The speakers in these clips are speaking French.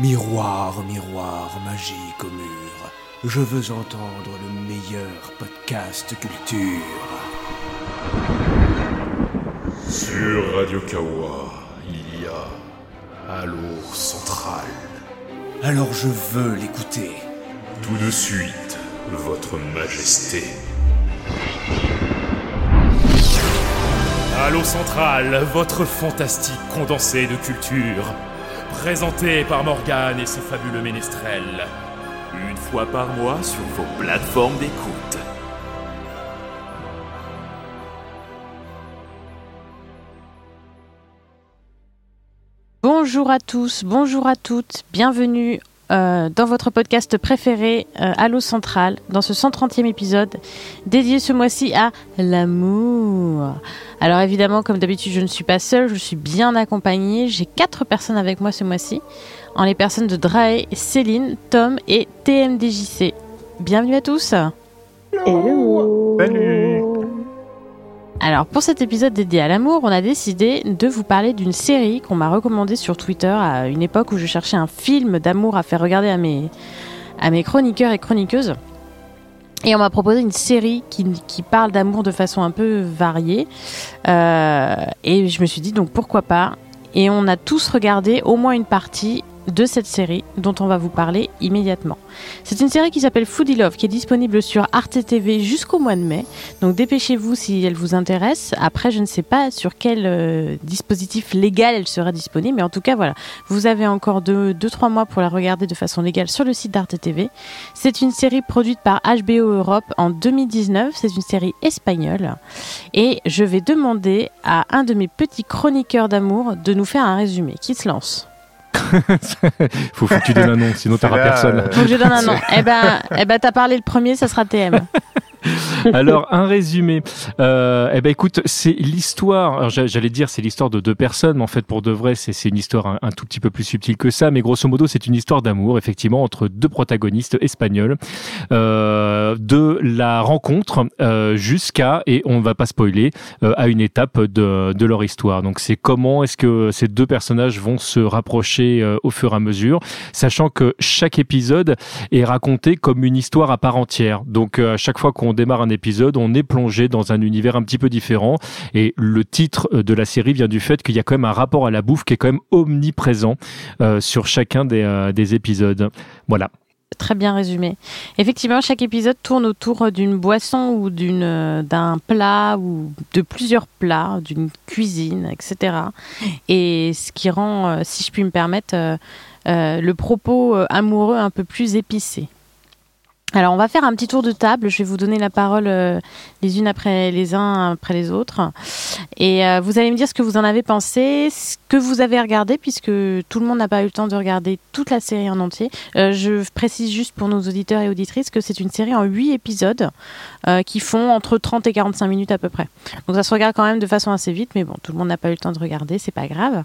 Miroir, miroir, magique au mur, je veux entendre le meilleur podcast culture. Sur Radio Kawa, il y a Halo Central. Alors je veux l'écouter. Tout de suite, Votre Majesté. Halo Central, votre fantastique condensé de culture. Présenté par Morgane et ses fabuleux ménestrels. Une fois par mois sur vos plateformes d'écoute. Bonjour à tous, bonjour à toutes, bienvenue euh, dans votre podcast préféré, euh, Allo Central, dans ce 130e épisode, dédié ce mois-ci à l'amour. Alors évidemment, comme d'habitude, je ne suis pas seule, je suis bien accompagnée. J'ai quatre personnes avec moi ce mois-ci, en les personnes de Drae, Céline, Tom et TMDJC. Bienvenue à tous alors pour cet épisode dédié à l'amour, on a décidé de vous parler d'une série qu'on m'a recommandée sur Twitter à une époque où je cherchais un film d'amour à faire regarder à mes, à mes chroniqueurs et chroniqueuses. Et on m'a proposé une série qui, qui parle d'amour de façon un peu variée. Euh, et je me suis dit donc pourquoi pas? Et on a tous regardé au moins une partie de cette série dont on va vous parler immédiatement. C'est une série qui s'appelle Foodie Love qui est disponible sur Arte TV jusqu'au mois de mai. Donc dépêchez-vous si elle vous intéresse. Après, je ne sais pas sur quel euh, dispositif légal elle sera disponible, mais en tout cas, voilà, vous avez encore 2-3 mois pour la regarder de façon légale sur le site d'Arte TV. C'est une série produite par HBO Europe en 2019. C'est une série espagnole. Et je vais demander à un de mes petits chroniqueurs d'amour de nous faire un résumé. Qui se lance? faut, faut que tu donnes un nom, sinon t'auras personne. Faut que je donne un nom. Eh ben, eh ben t'as parlé le premier, ça sera TM. Alors, un résumé. Euh, eh ben, écoute, c'est l'histoire. J'allais dire, c'est l'histoire de deux personnes, mais en fait, pour de vrai, c'est une histoire un, tout petit peu plus subtile que ça. Mais grosso modo, c'est une histoire d'amour, effectivement, entre deux protagonistes espagnols, euh, de la rencontre euh, jusqu'à, et on ne va pas spoiler, euh, à une étape de, de leur histoire. Donc, c'est comment est-ce que ces deux personnages vont se rapprocher euh, au fur et à mesure, sachant que chaque épisode est raconté comme une histoire à part entière. Donc, à chaque fois qu'on démarre un épisode, on est plongé dans un univers un petit peu différent. Et le titre euh, de la série vient du fait qu'il y a quand même un rapport à la bouffe qui est quand même omniprésent euh, sur chacun des, euh, des épisodes. Voilà. Très bien résumé. Effectivement, chaque épisode tourne autour d'une boisson ou d'un plat ou de plusieurs plats, d'une cuisine, etc. Et ce qui rend, si je puis me permettre, le propos amoureux un peu plus épicé. Alors, on va faire un petit tour de table. Je vais vous donner la parole euh, les unes après les uns après les autres. Et euh, vous allez me dire ce que vous en avez pensé, ce que vous avez regardé, puisque tout le monde n'a pas eu le temps de regarder toute la série en entier. Euh, je précise juste pour nos auditeurs et auditrices que c'est une série en 8 épisodes qui font entre 30 et 45 minutes à peu près. Donc, ça se regarde quand même de façon assez vite, mais bon, tout le monde n'a pas eu le temps de regarder, c'est pas grave.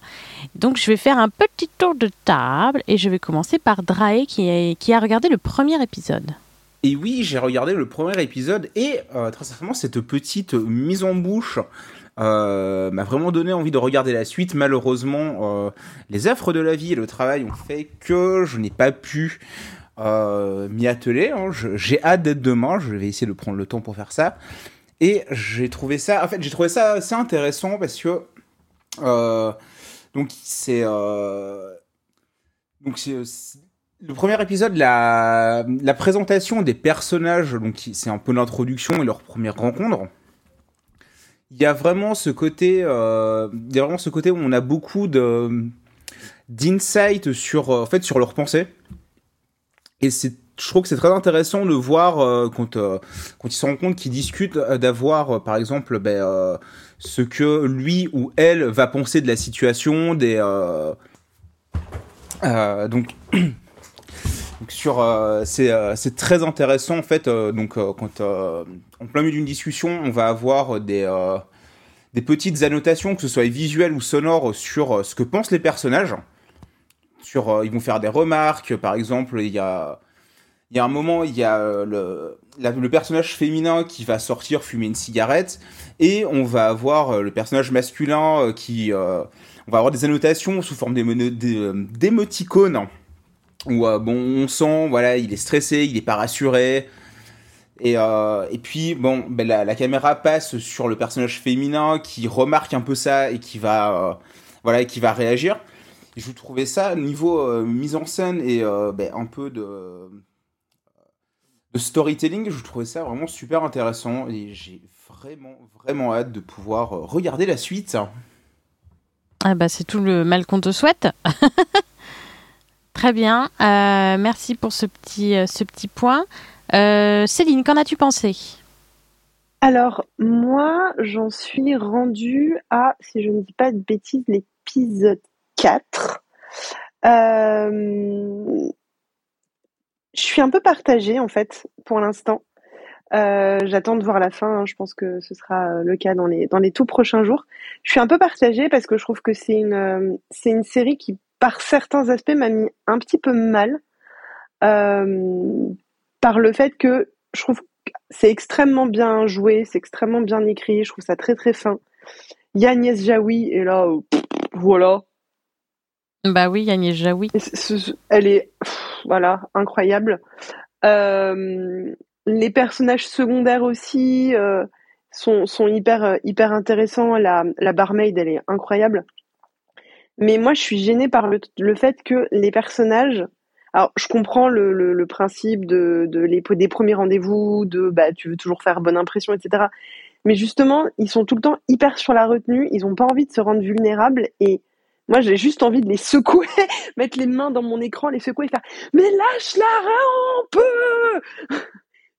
Donc, je vais faire un petit tour de table et je vais commencer par Drae qui, qui a regardé le premier épisode. Et oui, j'ai regardé le premier épisode et euh, très sincèrement, cette petite mise en bouche euh, m'a vraiment donné envie de regarder la suite. Malheureusement, euh, les affres de la vie et le travail ont fait que je n'ai pas pu m'y atteler. Hein. J'ai hâte d'être demain. Je vais essayer de prendre le temps pour faire ça. Et j'ai trouvé ça, en fait, j'ai trouvé ça assez intéressant parce que donc c'est donc c'est le premier épisode, la, présentation des personnages, donc c'est un peu l'introduction et leur première rencontre. Il y a vraiment ce côté, euh, il y a vraiment ce côté où on a beaucoup d'insight sur, euh, en fait, sur leurs pensées. Et c'est, je trouve que c'est très intéressant de voir quand, euh, quand ils se rendent compte qu'ils discutent d'avoir, par exemple, ben, ce que lui ou elle va penser de la situation, des donc sur euh, euh, c'est très intéressant en fait euh, donc quand en plein milieu d'une discussion on va avoir des des petites annotations que ce soit visuelles ou sonores sur ce que pensent les personnages. Sur ils vont faire des remarques par exemple il y a il y a un moment il y a le le personnage féminin qui va sortir fumer une cigarette et on va avoir le personnage masculin qui on va avoir des annotations sous forme d'émoticônes où euh, bon, on sent, voilà, il est stressé, il est pas rassuré. Et, euh, et puis, bon, ben, la, caméra passe sur le personnage féminin qui remarque un peu ça et qui va, euh, voilà, qui va réagir. Je trouvais ça, niveau mise en scène et ben, un peu de, de storytelling, je trouvais ça vraiment super intéressant. Et j'ai vraiment, vraiment hâte de pouvoir regarder la suite. Ah bah, c'est tout le mal qu'on te souhaite. Très bien. Euh, merci pour ce petit, ce petit point. Euh, Céline, qu'en as-tu pensé? Alors, moi, j'en suis rendue à, si je ne dis pas de bêtises, l'épisode 4. Euh, je suis un peu partagée, en fait, pour l'instant. Euh, J'attends de voir la fin. Hein. Je pense que ce sera le cas dans les, dans les tout prochains jours. Je suis un peu partagée parce que je trouve que c'est une, c'est une série qui, par certains aspects, m'a mis un petit peu mal. Euh, par le fait que je trouve que c'est extrêmement bien joué, c'est extrêmement bien écrit, je trouve ça très très fin. Il y a Agnès Jaoui, et là, pff, voilà. Bah oui, Agnès Jaoui. Elle est, pff, voilà, incroyable. Euh, les personnages secondaires aussi euh, sont, sont hyper, hyper intéressants. La, la barmaid, elle est incroyable. Mais moi, je suis gênée par le, le fait que les personnages alors, je comprends le, le, le principe de, de les, des premiers rendez-vous, de bah, tu veux toujours faire bonne impression, etc. Mais justement, ils sont tout le temps hyper sur la retenue, ils ont pas envie de se rendre vulnérables et moi, j'ai juste envie de les secouer, mettre les mains dans mon écran, les secouer et faire Mais lâche la rampe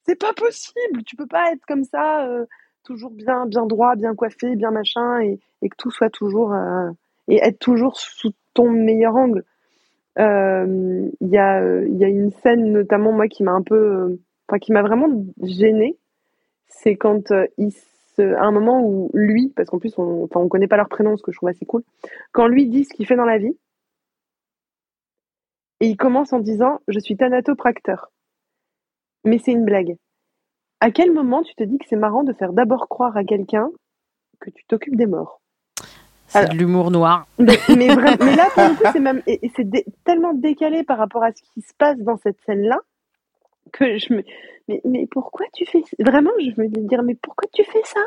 C'est pas possible, tu peux pas être comme ça, euh, toujours bien, bien droit, bien coiffé, bien machin, et, et que tout soit toujours. Euh, et être toujours sous ton meilleur angle. Il euh, y, a, y a une scène notamment moi qui m'a un peu, euh, enfin qui m'a vraiment gênée, c'est quand euh, il se, à un moment où lui, parce qu'en plus on, enfin on connaît pas leur prénom, ce que je trouve assez cool, quand lui dit ce qu'il fait dans la vie, et il commence en disant je suis thanatopracteur, mais c'est une blague. À quel moment tu te dis que c'est marrant de faire d'abord croire à quelqu'un que tu t'occupes des morts? C'est de l'humour noir. Mais, mais, vraiment, mais, là, pour le coup, c'est même, et, et c'est dé, tellement décalé par rapport à ce qui se passe dans cette scène-là que je me, mais, mais pourquoi tu fais, vraiment, je me dis dire, mais pourquoi tu fais ça?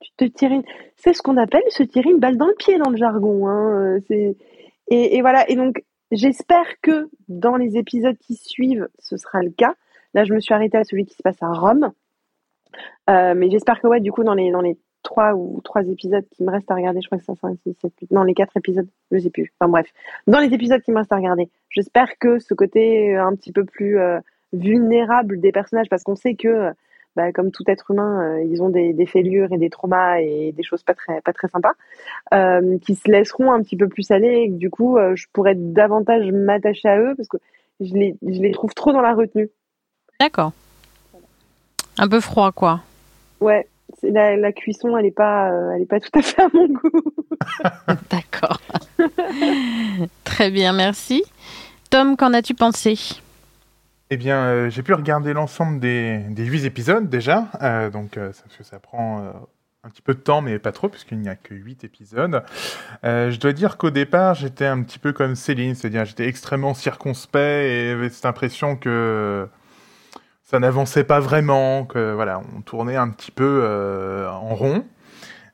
Tu te tires une, c'est ce qu'on appelle se tirer une balle dans le pied dans le jargon, hein. C'est, et, et voilà. Et donc, j'espère que dans les épisodes qui suivent, ce sera le cas. Là, je me suis arrêtée à celui qui se passe à Rome. Euh, mais j'espère que ouais, du coup, dans les, dans les trois ou trois épisodes qui me restent à regarder. Je crois que c'est 5, 6, 7, 8. Non, les quatre épisodes, je sais plus. Enfin bref. Dans les épisodes qui me restent à regarder, j'espère que ce côté un petit peu plus euh, vulnérable des personnages, parce qu'on sait que, bah, comme tout être humain, euh, ils ont des, des, fêlures et des traumas et des choses pas très, pas très sympas, euh, qui se laisseront un petit peu plus aller et que du coup, euh, je pourrais davantage m'attacher à eux parce que je les, je les trouve trop dans la retenue. D'accord. Un peu froid, quoi. Ouais, la, la, cuisson, elle n'est pas, euh, elle est pas tout à fait à mon goût. D'accord. Très bien, merci. Tom, qu'en as-tu pensé? Eh bien, euh, j'ai pu regarder l'ensemble des, des 8 épisodes déjà, euh, donc euh, parce que ça prend un petit peu de temps, mais pas trop, puisqu'il n'y a que 8 épisodes. je dois dire qu'au départ, j'étais un petit peu comme Céline, c'est-à-dire j'étais extrêmement circonspect et j'avais cette impression que ça n'avançait pas vraiment, que voilà, on tournait un petit peu euh, en rond.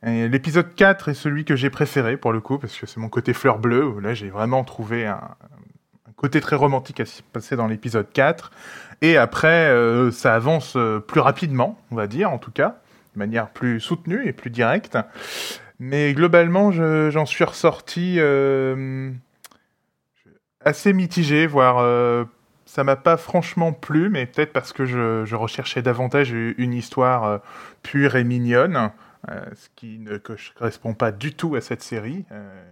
L'épisode 4 est celui que j'ai préféré pour le coup, parce que c'est mon côté fleur bleue, là j'ai vraiment trouvé un, côté très romantique à se passer dans l'épisode 4. Et après, euh, ça avance euh, plus rapidement, on va dire, en tout cas, de manière plus soutenue et plus directe. Mais globalement, j'en suis ressorti assez mitigé, voire ça m'a pas franchement plu, mais peut-être parce que je, recherchais davantage une histoire euh, pure et mignonne, euh, ce qui ne correspond pas du tout à cette série, euh,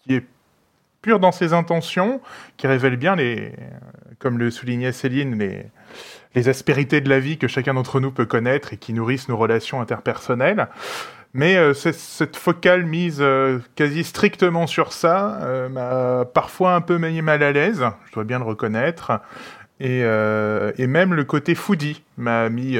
qui est pure dans ses intentions, qui révèle bien les, comme le soulignait Céline, les, les aspérités de la vie que chacun d'entre nous peut connaître et qui nourrissent nos relations interpersonnelles. Mais euh, cette focale mise euh, quasi strictement sur ça euh, m'a parfois un peu mis mal à l'aise, je dois bien le reconnaître. Et, euh, et même le côté foodie m'a mis,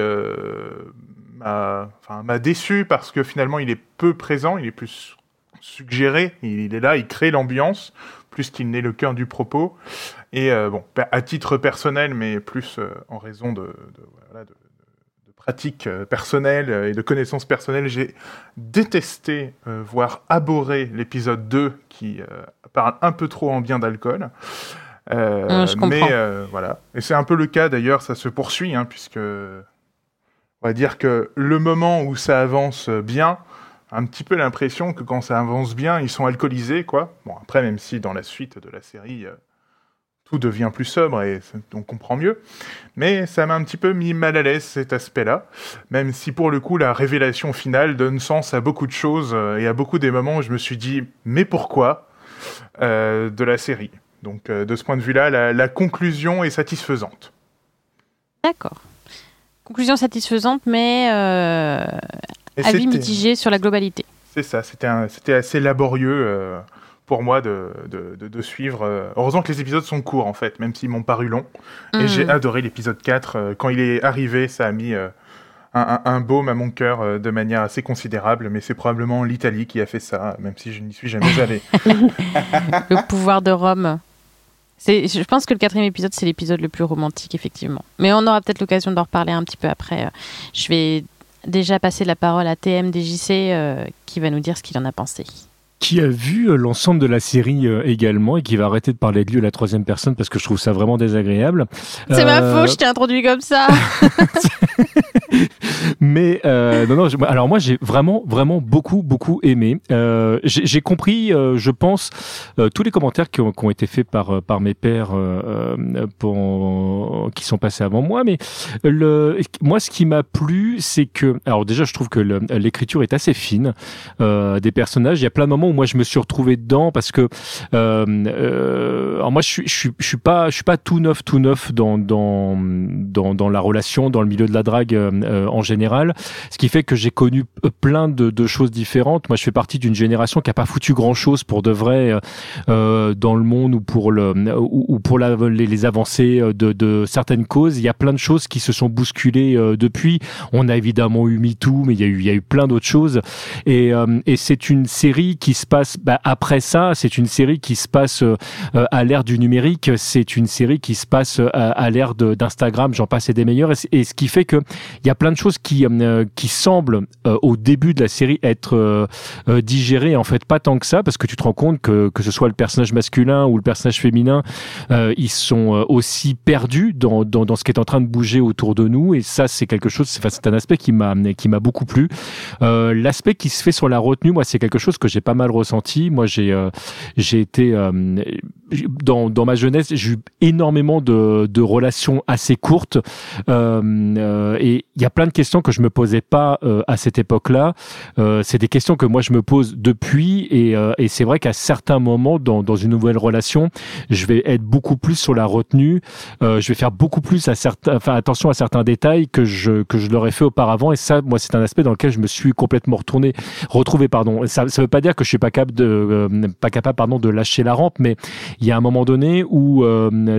m'a enfin, déçu parce que finalement il est peu présent, il est plus suggérer. Il est là, il crée l'ambiance, plus qu'il n'est le cœur du propos. Et euh, bon, à titre personnel, mais plus euh, en raison de, de, voilà, de, de pratiques euh, personnelles et de connaissances personnelles, j'ai détesté, voire abhorré l'épisode 2 qui parle un peu trop en bien d'alcool. Euh, mais euh, voilà. Et c'est un peu le cas d'ailleurs, ça se poursuit, hein, puisque on va dire que le moment où ça avance bien, un petit peu l'impression que quand ça avance bien, ils sont alcoolisés, quoi. Bon, après, même si dans la suite de la série, euh, tout devient plus sobre et on comprend mieux. Mais ça m'a un petit peu mis mal à l'aise cet aspect-là, même si pour le coup, la révélation finale donne sens à beaucoup de choses et à beaucoup des moments où je me suis dit, mais pourquoi euh, de la série. Donc euh, de ce point de vue-là, la, la, conclusion est satisfaisante. D'accord. Conclusion satisfaisante, mais euh, avis mitigé sur la globalité. C'est ça, c'était assez laborieux euh, pour moi de, de, de, de suivre. Euh, heureusement que les épisodes sont courts en fait, même s'ils m'ont paru longs. Mmh. Et j'ai adoré l'épisode 4. Euh, quand il est arrivé, ça a mis un, un, un, baume à mon cœur de manière assez considérable, mais c'est probablement l'Italie qui a fait ça, même si je n'y suis jamais allé. le pouvoir de Rome. Je pense que le quatrième épisode, c'est l'épisode le plus romantique, effectivement. Mais on aura peut-être l'occasion d'en reparler un petit peu après. Je vais déjà passer la parole à TMDJC euh, qui va nous dire ce qu'il en a pensé. Qui a vu euh, l'ensemble de la série euh, également et qui va arrêter de parler de lui à la troisième personne parce que je trouve ça vraiment désagréable. C'est euh... ma faute, je t'ai introduit comme ça. Mais euh, non, non. Je, alors moi, j'ai vraiment, vraiment beaucoup, beaucoup aimé. Euh, j'ai compris, euh, je pense, euh, tous les commentaires qui ont, qui ont, été faits par par mes pères pour, qui sont passés avant moi. Mais le, moi, ce qui m'a plu, c'est que, alors déjà, je trouve que l'écriture est assez fine des personnages. Il y a plein de moments où moi, je me suis retrouvé dedans parce que, alors moi, je je je suis pas, je suis pas tout neuf, tout neuf dans dans dans, dans la relation, dans le milieu de la drague euh, en général, ce qui fait que j'ai connu plein de, de, choses différentes. Moi, je fais partie d'une génération qui a pas foutu grand chose pour de vrai euh, euh, dans le monde ou pour le ou, ou pour la, les, avancées de, de, certaines causes. Il y a plein de choses qui se sont bousculées euh, depuis. On a évidemment eu MeToo, mais il y a eu il y a eu plein d'autres choses. Et, euh, et c'est une série qui se passe bah, après ça. C'est une série qui se passe euh, à l'ère du numérique. C'est une série qui se passe à, à l'ère d'Instagram. J'en passe et des meilleurs. Et, ce qui fait que il y a plein de choses qui, euh, qui semblent euh, au début de la série être euh, euh, digérées, en fait pas tant que ça, parce que tu te rends compte que que ce soit le personnage masculin ou le personnage féminin, euh, ils sont aussi perdus dans, dans, ce qui est en train de bouger autour de nous, et ça c'est quelque chose, c'est un aspect qui m'a qui m'a beaucoup plu. L'aspect qui se fait sur la retenue, moi c'est quelque chose que j'ai pas mal ressenti. Moi j'ai j'ai été dans, dans ma jeunesse, j'ai eu énormément de, de relations assez courtes et il y a plein de questions que je me posais pas euh, à cette époque-là. Euh, c'est des questions que moi je me pose depuis et, euh, et c'est vrai qu'à certains moments dans, dans une nouvelle relation, je vais être beaucoup plus sur la retenue. Euh, je vais faire beaucoup plus à certains, enfin attention à certains détails que je que je l'aurais fait auparavant. Et ça, moi, c'est un aspect dans lequel je me suis complètement retourné, retrouvé. Pardon. Ça, ça veut pas dire que je suis pas capable de euh, pardon de lâcher la rampe, mais il y a un moment donné où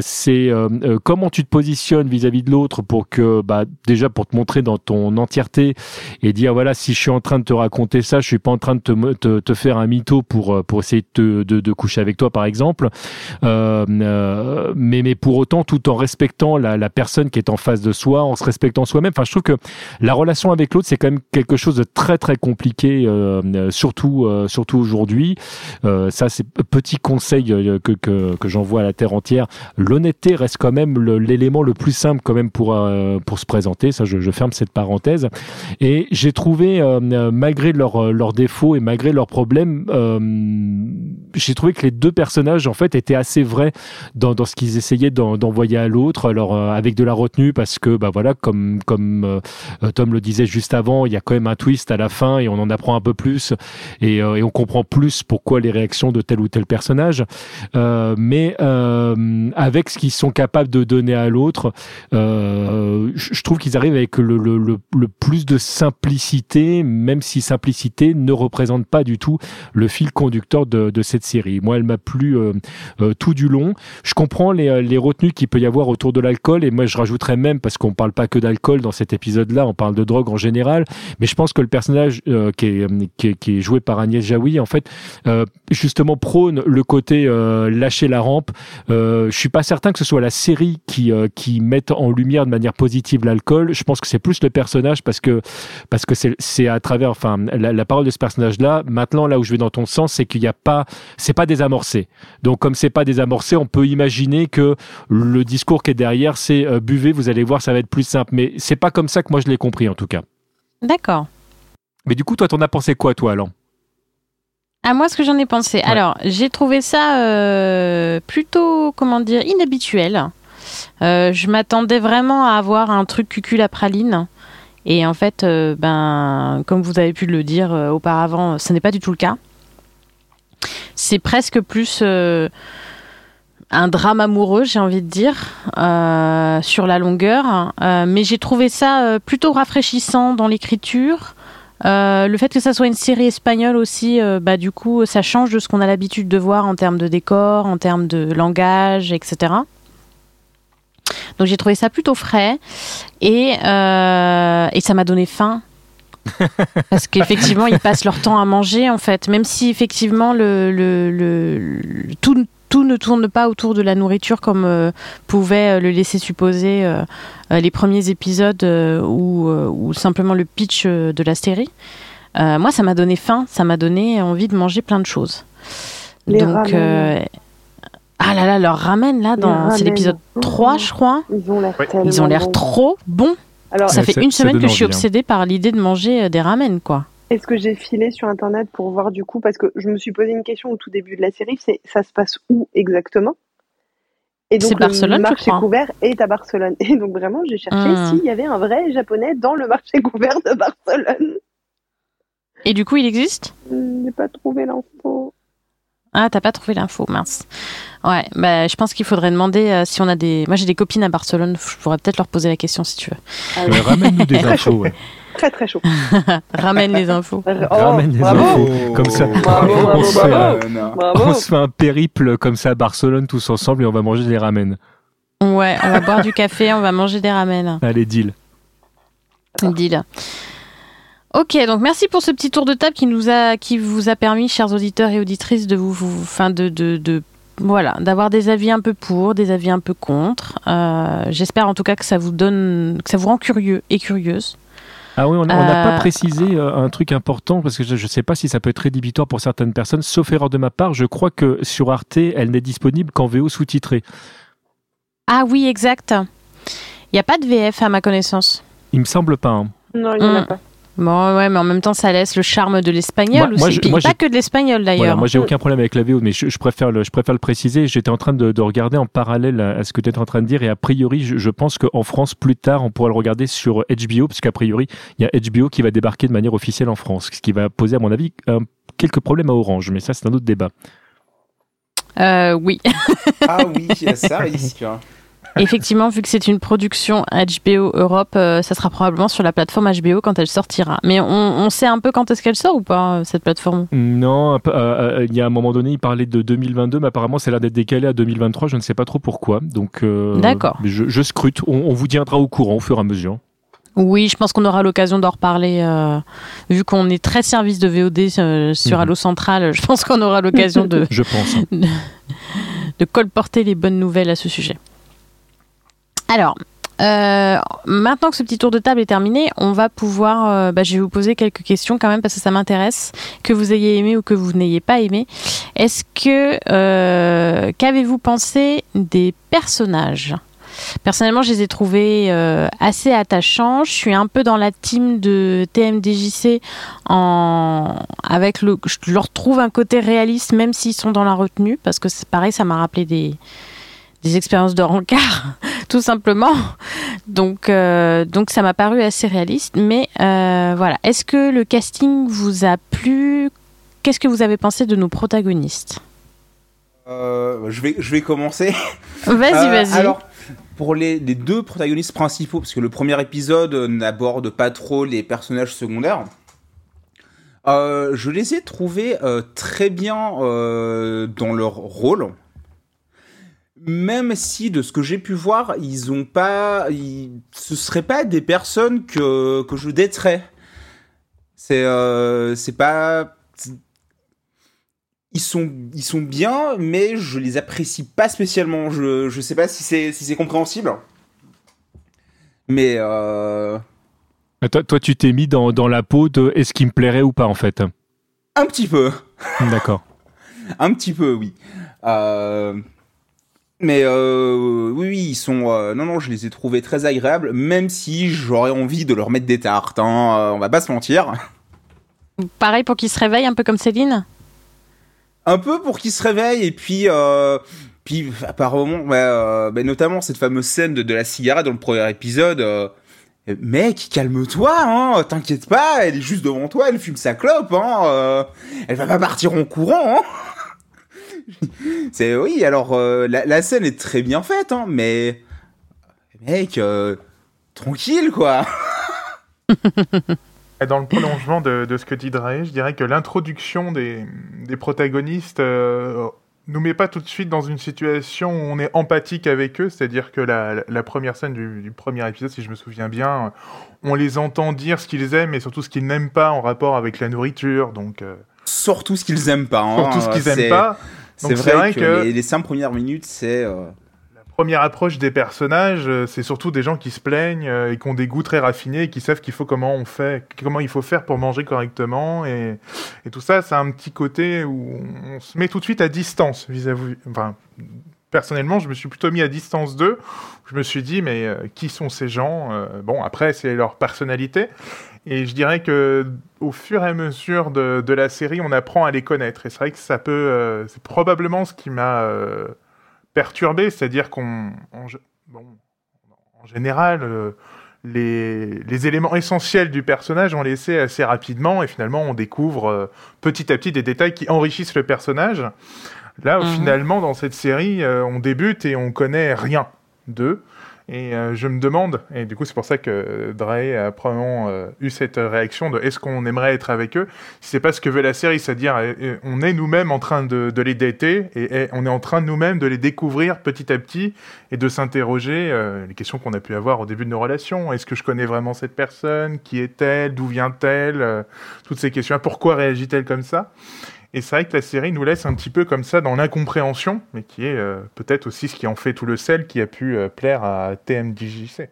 c'est comment tu te positionnes vis-à-vis -vis de l'autre pour que bah déjà pour te montrer dans ton entièreté et dire voilà si je suis en train de te raconter ça je suis pas en train de te, faire un mytho pour pour essayer de, de, coucher avec toi par exemple. Euh, euh, mais mais pour autant tout en respectant la, la personne qui est en face de soi en se respectant soi-même. Enfin je trouve que la relation avec l'autre c'est quand même quelque chose de très très compliqué euh, surtout euh, surtout aujourd'hui. Euh, ça c'est petit conseil euh, que que, j'envoie à la terre entière. L'honnêteté reste quand même l'élément le, plus simple quand même pour pour se présenter. Ça je, ferme cette parenthèse. Et j'ai trouvé, euh, malgré leurs euh, leurs défauts et malgré leurs problèmes, euh, j'ai trouvé que les deux personnages en fait étaient assez vrais dans, ce qu'ils essayaient d'envoyer à l'autre, alors euh, avec de la retenue parce que bah voilà, comme comme euh, Tom le disait juste avant, il y a quand même un twist à la fin et on en apprend un peu plus. Et on comprend plus pourquoi les réactions de tel ou tel personnage. mais avec ce qu'ils sont capables de donner à l'autre, je trouve qu'ils arrivent avec le, plus de simplicité, même si simplicité ne représente pas du tout le fil conducteur de, cette série. Moi, elle m'a plu euh, euh, tout du long. Je comprends les, euh, retenues qu'il peut y avoir autour de l'alcool, et moi, je rajouterais même, parce qu'on parle pas que d'alcool dans cet épisode-là, on parle de drogue en général, mais je pense que le personnage euh, qui, est, qui, est, qui, est, joué par Agnès Jaoui, en fait euh, justement prône le côté euh, lâcher la rampe. Euh, je suis pas certain que ce soit la série qui euh, qui mette en lumière de manière positive l'alcool. Je pense que c'est plus le personnage parce que parce que c'est c'est à travers enfin la, la parole de ce personnage là. Maintenant là où je vais dans ton sens, c'est qu'il n'y a pas c'est pas désamorcé. Donc comme c'est pas désamorcé, on peut imaginer que le discours qui est derrière c'est buvez, vous allez voir, ça va être plus simple. Mais c'est pas comme ça que moi je l'ai compris en tout cas. D'accord. Mais du coup, toi, t'en as pensé quoi, toi, Alan À moi, ce que j'en ai pensé. Alors, j'ai trouvé ça euh, plutôt, comment dire, inhabituel. Euh, je m'attendais vraiment à avoir un truc cucul à praline. Et en fait, euh, ben, comme vous avez pu le dire auparavant, ce n'est pas du tout le cas. C'est presque plus un drame amoureux, j'ai envie de dire, sur la longueur. Mais j'ai trouvé ça plutôt rafraîchissant dans l'écriture. Euh, le fait que ça soit une série espagnole aussi, euh, bah, du coup, ça change de ce qu'on a l'habitude de voir en termes de décor, en termes de langage, etc. Donc j'ai trouvé ça plutôt frais et, euh, et ça m'a donné faim. Parce qu'effectivement, ils passent leur temps à manger, en fait. Même si, effectivement, le, le, le- le- tout, tout ne tourne pas autour de la nourriture comme euh, pouvait euh, le laisser supposer euh, les premiers épisodes euh, ou, euh, ou simplement le pitch euh, de la série. Euh, moi, ça m'a donné faim, ça m'a donné envie de manger plein de choses. Les Donc, euh, ah là là, leur ramen là, dans, c'est l'épisode 3, je crois. Ils ont l'air trop bons. Alors, Ça fait une semaine que je suis hein. obsédée par l'idée de manger des ramen, quoi. Est-ce que j'ai filé sur internet pour voir du coup parce que je me suis posé une question au tout début de la série, c'est ça se passe où exactement? Et C'est donc Barcelone, le marché couvert est à Barcelone. Et donc vraiment, j'ai cherché Hmm. s'il y avait un vrai japonais dans le marché couvert de Barcelone. Et du coup, il existe? Je n'ai pas trouvé l'info. Ah, t'as pas trouvé l'info, mince. Ouais, bah, je pense qu'il faudrait demander euh, si on a des. Moi, j'ai des copines à Barcelone, je pourrais peut-être leur poser la question si tu veux. Ah, Ramène-nous des infos. ouais. Très très chaud. Ramène les infos. Oh, Ramène les bravo. infos. Comme ça. Bravo, on, bravo, se fait, on se fait un périple comme ça à Barcelone tous ensemble et on va manger des ramen. Ouais, on va boire du café, on va manger des ramen. Allez, deal. Deal. Ok, donc merci pour ce petit tour de table qui nous a, qui vous a permis, chers auditeurs et auditrices, de vous, vous enfin de, de, de- voilà, d'avoir des avis un peu pour, des avis un peu contre. Euh, J'espère en tout cas que ça vous donne, que ça vous rend curieux et curieuse. Ah oui, on n'a n'a Euh, pas précisé euh, un truc important parce que je ne sais pas si ça peut être rédhibitoire pour certaines personnes. Sauf erreur de ma part, je crois que sur Arte, elle n'est disponible qu'en VO sous-titré. Ah oui, exact. Il n'y a pas de VF à ma connaissance. Il me semble pas. hein. Non, il n'y en a Hmm. pas. Bon, ouais, mais en même temps, ça laisse le charme de l'espagnol Moi- moi, aussi. je- Puis moi, pas que de l'espagnol Voilà, d'ailleurs. moi, j'ai aucun problème avec la VO, mais je, je préfère le, je préfère le préciser. J'étais en train de, de regarder en parallèle à, ce que tu es en train de dire, et a priori, je, je pense qu'en France, plus tard, on pourra le regarder sur HBO, parce qu'a priori, il y a HBO qui va débarquer de manière officielle en France, ce qui va poser, à mon avis, un- quelques problèmes à Orange, mais ça, c'est un autre débat. Euh, oui, Ah oui, ça risque. effectivement, vu que c'est une production HBO Europe, euh, ça sera probablement sur la plateforme HBO quand elle sortira. Mais on, on sait un peu quand est-ce qu'elle sort ou pas, euh, cette plateforme? Non, euh, il y a un moment donné, il parlait de 2022, mais apparemment, a l'air d'être décalé à 2023. Je ne sais pas trop pourquoi. Donc, euh, D'accord. Je, je scrute. On, on vous tiendra au courant au fur et à mesure. Oui, je pense qu'on aura l'occasion d'en reparler. euh, vu qu'on est très service de VOD euh, sur Mhm. Allo Central, je pense qu'on aura l'occasion de, Je pense. hein. de colporter les bonnes nouvelles à ce sujet. Alors, euh, maintenant que ce petit tour de table est terminé, on va pouvoir. euh, bah, je vais vous poser quelques questions quand même parce que ça m'intéresse, que vous ayez aimé ou que vous n'ayez pas aimé. Est-ce que euh, qu'avez-vous pensé des personnages? Personnellement, je les ai trouvés assez attachants. Je suis un peu dans la team de TMDJC en avec le. Je leur trouve un côté réaliste, même s'ils sont dans la retenue, parce que c'est pareil, ça m'a rappelé des des expériences de rencard, tout simplement. Donc, euh, donc ça m'a paru assez réaliste. Mais euh, voilà, est-ce que le casting vous a plu? Qu'est-ce que vous avez pensé de nos protagonistes? Euh, je, vais, je vais commencer. Vas-y, vas-y. Alors, pour les, les deux protagonistes principaux, parce que le premier épisode n'aborde pas trop les personnages secondaires, je les ai trouvés très bien dans leur rôle. Même si, de ce que j'ai pu voir, ils ont pas, ils, ce seraient pas des personnes que que je déterais. C'est euh, c'est pas ils sont, ils sont bien, mais je les apprécie pas spécialement. Je, je sais pas si c'est si c'est compréhensible. Mais euh, Toi, toi, tu t'es mis dans, dans la peau de est-ce qu'il me plairait ou pas en fait? Un petit peu. D'accord. Un petit peu, oui. Euh, Mais euh, oui, oui, ils sont. euh, Non, non, je les ai trouvés très agréables, même si j'aurais envie de leur mettre des tartes. Hein, euh, on va pas se mentir. Pareil pour qu'ils se réveillent, un peu comme Céline? Un peu pour qu'ils se réveillent et puis. Euh... Puis apparemment, bah, euh, bah, notamment cette fameuse scène de, de la cigarette dans le premier épisode. euh, Mec, calme-toi, hein, t'inquiète pas, elle est juste devant toi, elle fume sa clope, hein, euh, elle va pas partir en courant, hein. C'est oui, alors euh, la, la scène est très bien faite, hein, mais mec, euh, tranquille quoi. Dans le prolongement de, de ce que dit Dre, je dirais que l'introduction des, des protagonistes euh, nous met pas tout de suite dans une situation où on est empathique avec eux, c'est-à-dire que la, la première scène du, du premier épisode, si je me souviens bien, on les entend dire ce qu'ils aiment et surtout ce qu'ils n'aiment pas en rapport avec la nourriture, donc euh, Surtout ce qu'ils aiment pas. Hein, surtout ce qu'ils aiment pas. C'est vrai, que, que- les, les cinq premières minutes, c'est euh, première approche des personnages, euh, c'est surtout des gens qui se plaignent euh, et qui ont des goûts très raffinés et qui savent qu'il faut comment on fait, comment il faut faire pour manger correctement et, et tout ça, c'est un petit côté où on se met tout de suite à distance vis-à-vis. Enfin, personnellement, je me suis plutôt mis à distance d'eux. Je me suis dit, mais euh, qui sont ces gens? Euh, Bon, après, c'est leur personnalité. Et je dirais que au fur et à mesure de, de la série, on apprend à les connaître. Et c'est vrai que ça peut, euh, c'est probablement ce qui m'a euh, perturbé, c'est-à-dire qu'on, en, bon, en général, euh, les, les éléments essentiels du personnage ont laissé assez rapidement, et finalement, on découvre euh, petit à petit des détails qui enrichissent le personnage. Là, Mhm. finalement, dans cette série, on débute et on connaît rien d'eux. Et euh, je me demande, et du coup c'est pour ça que Dre a probablement euh, eu cette réaction de est-ce qu'on aimerait être avec eux? Si c'est pas ce que veut la série, c'est-à-dire euh, on est nous-mêmes en train de, de les dater et, on est en train nous-mêmes de les découvrir petit à petit et de s'interroger euh, les questions qu'on a pu avoir au début de nos relations. Est-ce que je connais vraiment cette personne? Qui est-elle? D'où vient-elle? Toutes ces questions. Pourquoi réagit-elle comme ça? Et c'est vrai que la série nous laisse un petit peu comme ça dans l'incompréhension, mais qui est euh, peut-être aussi ce qui en fait tout le sel qui a pu euh, plaire à TMDJC.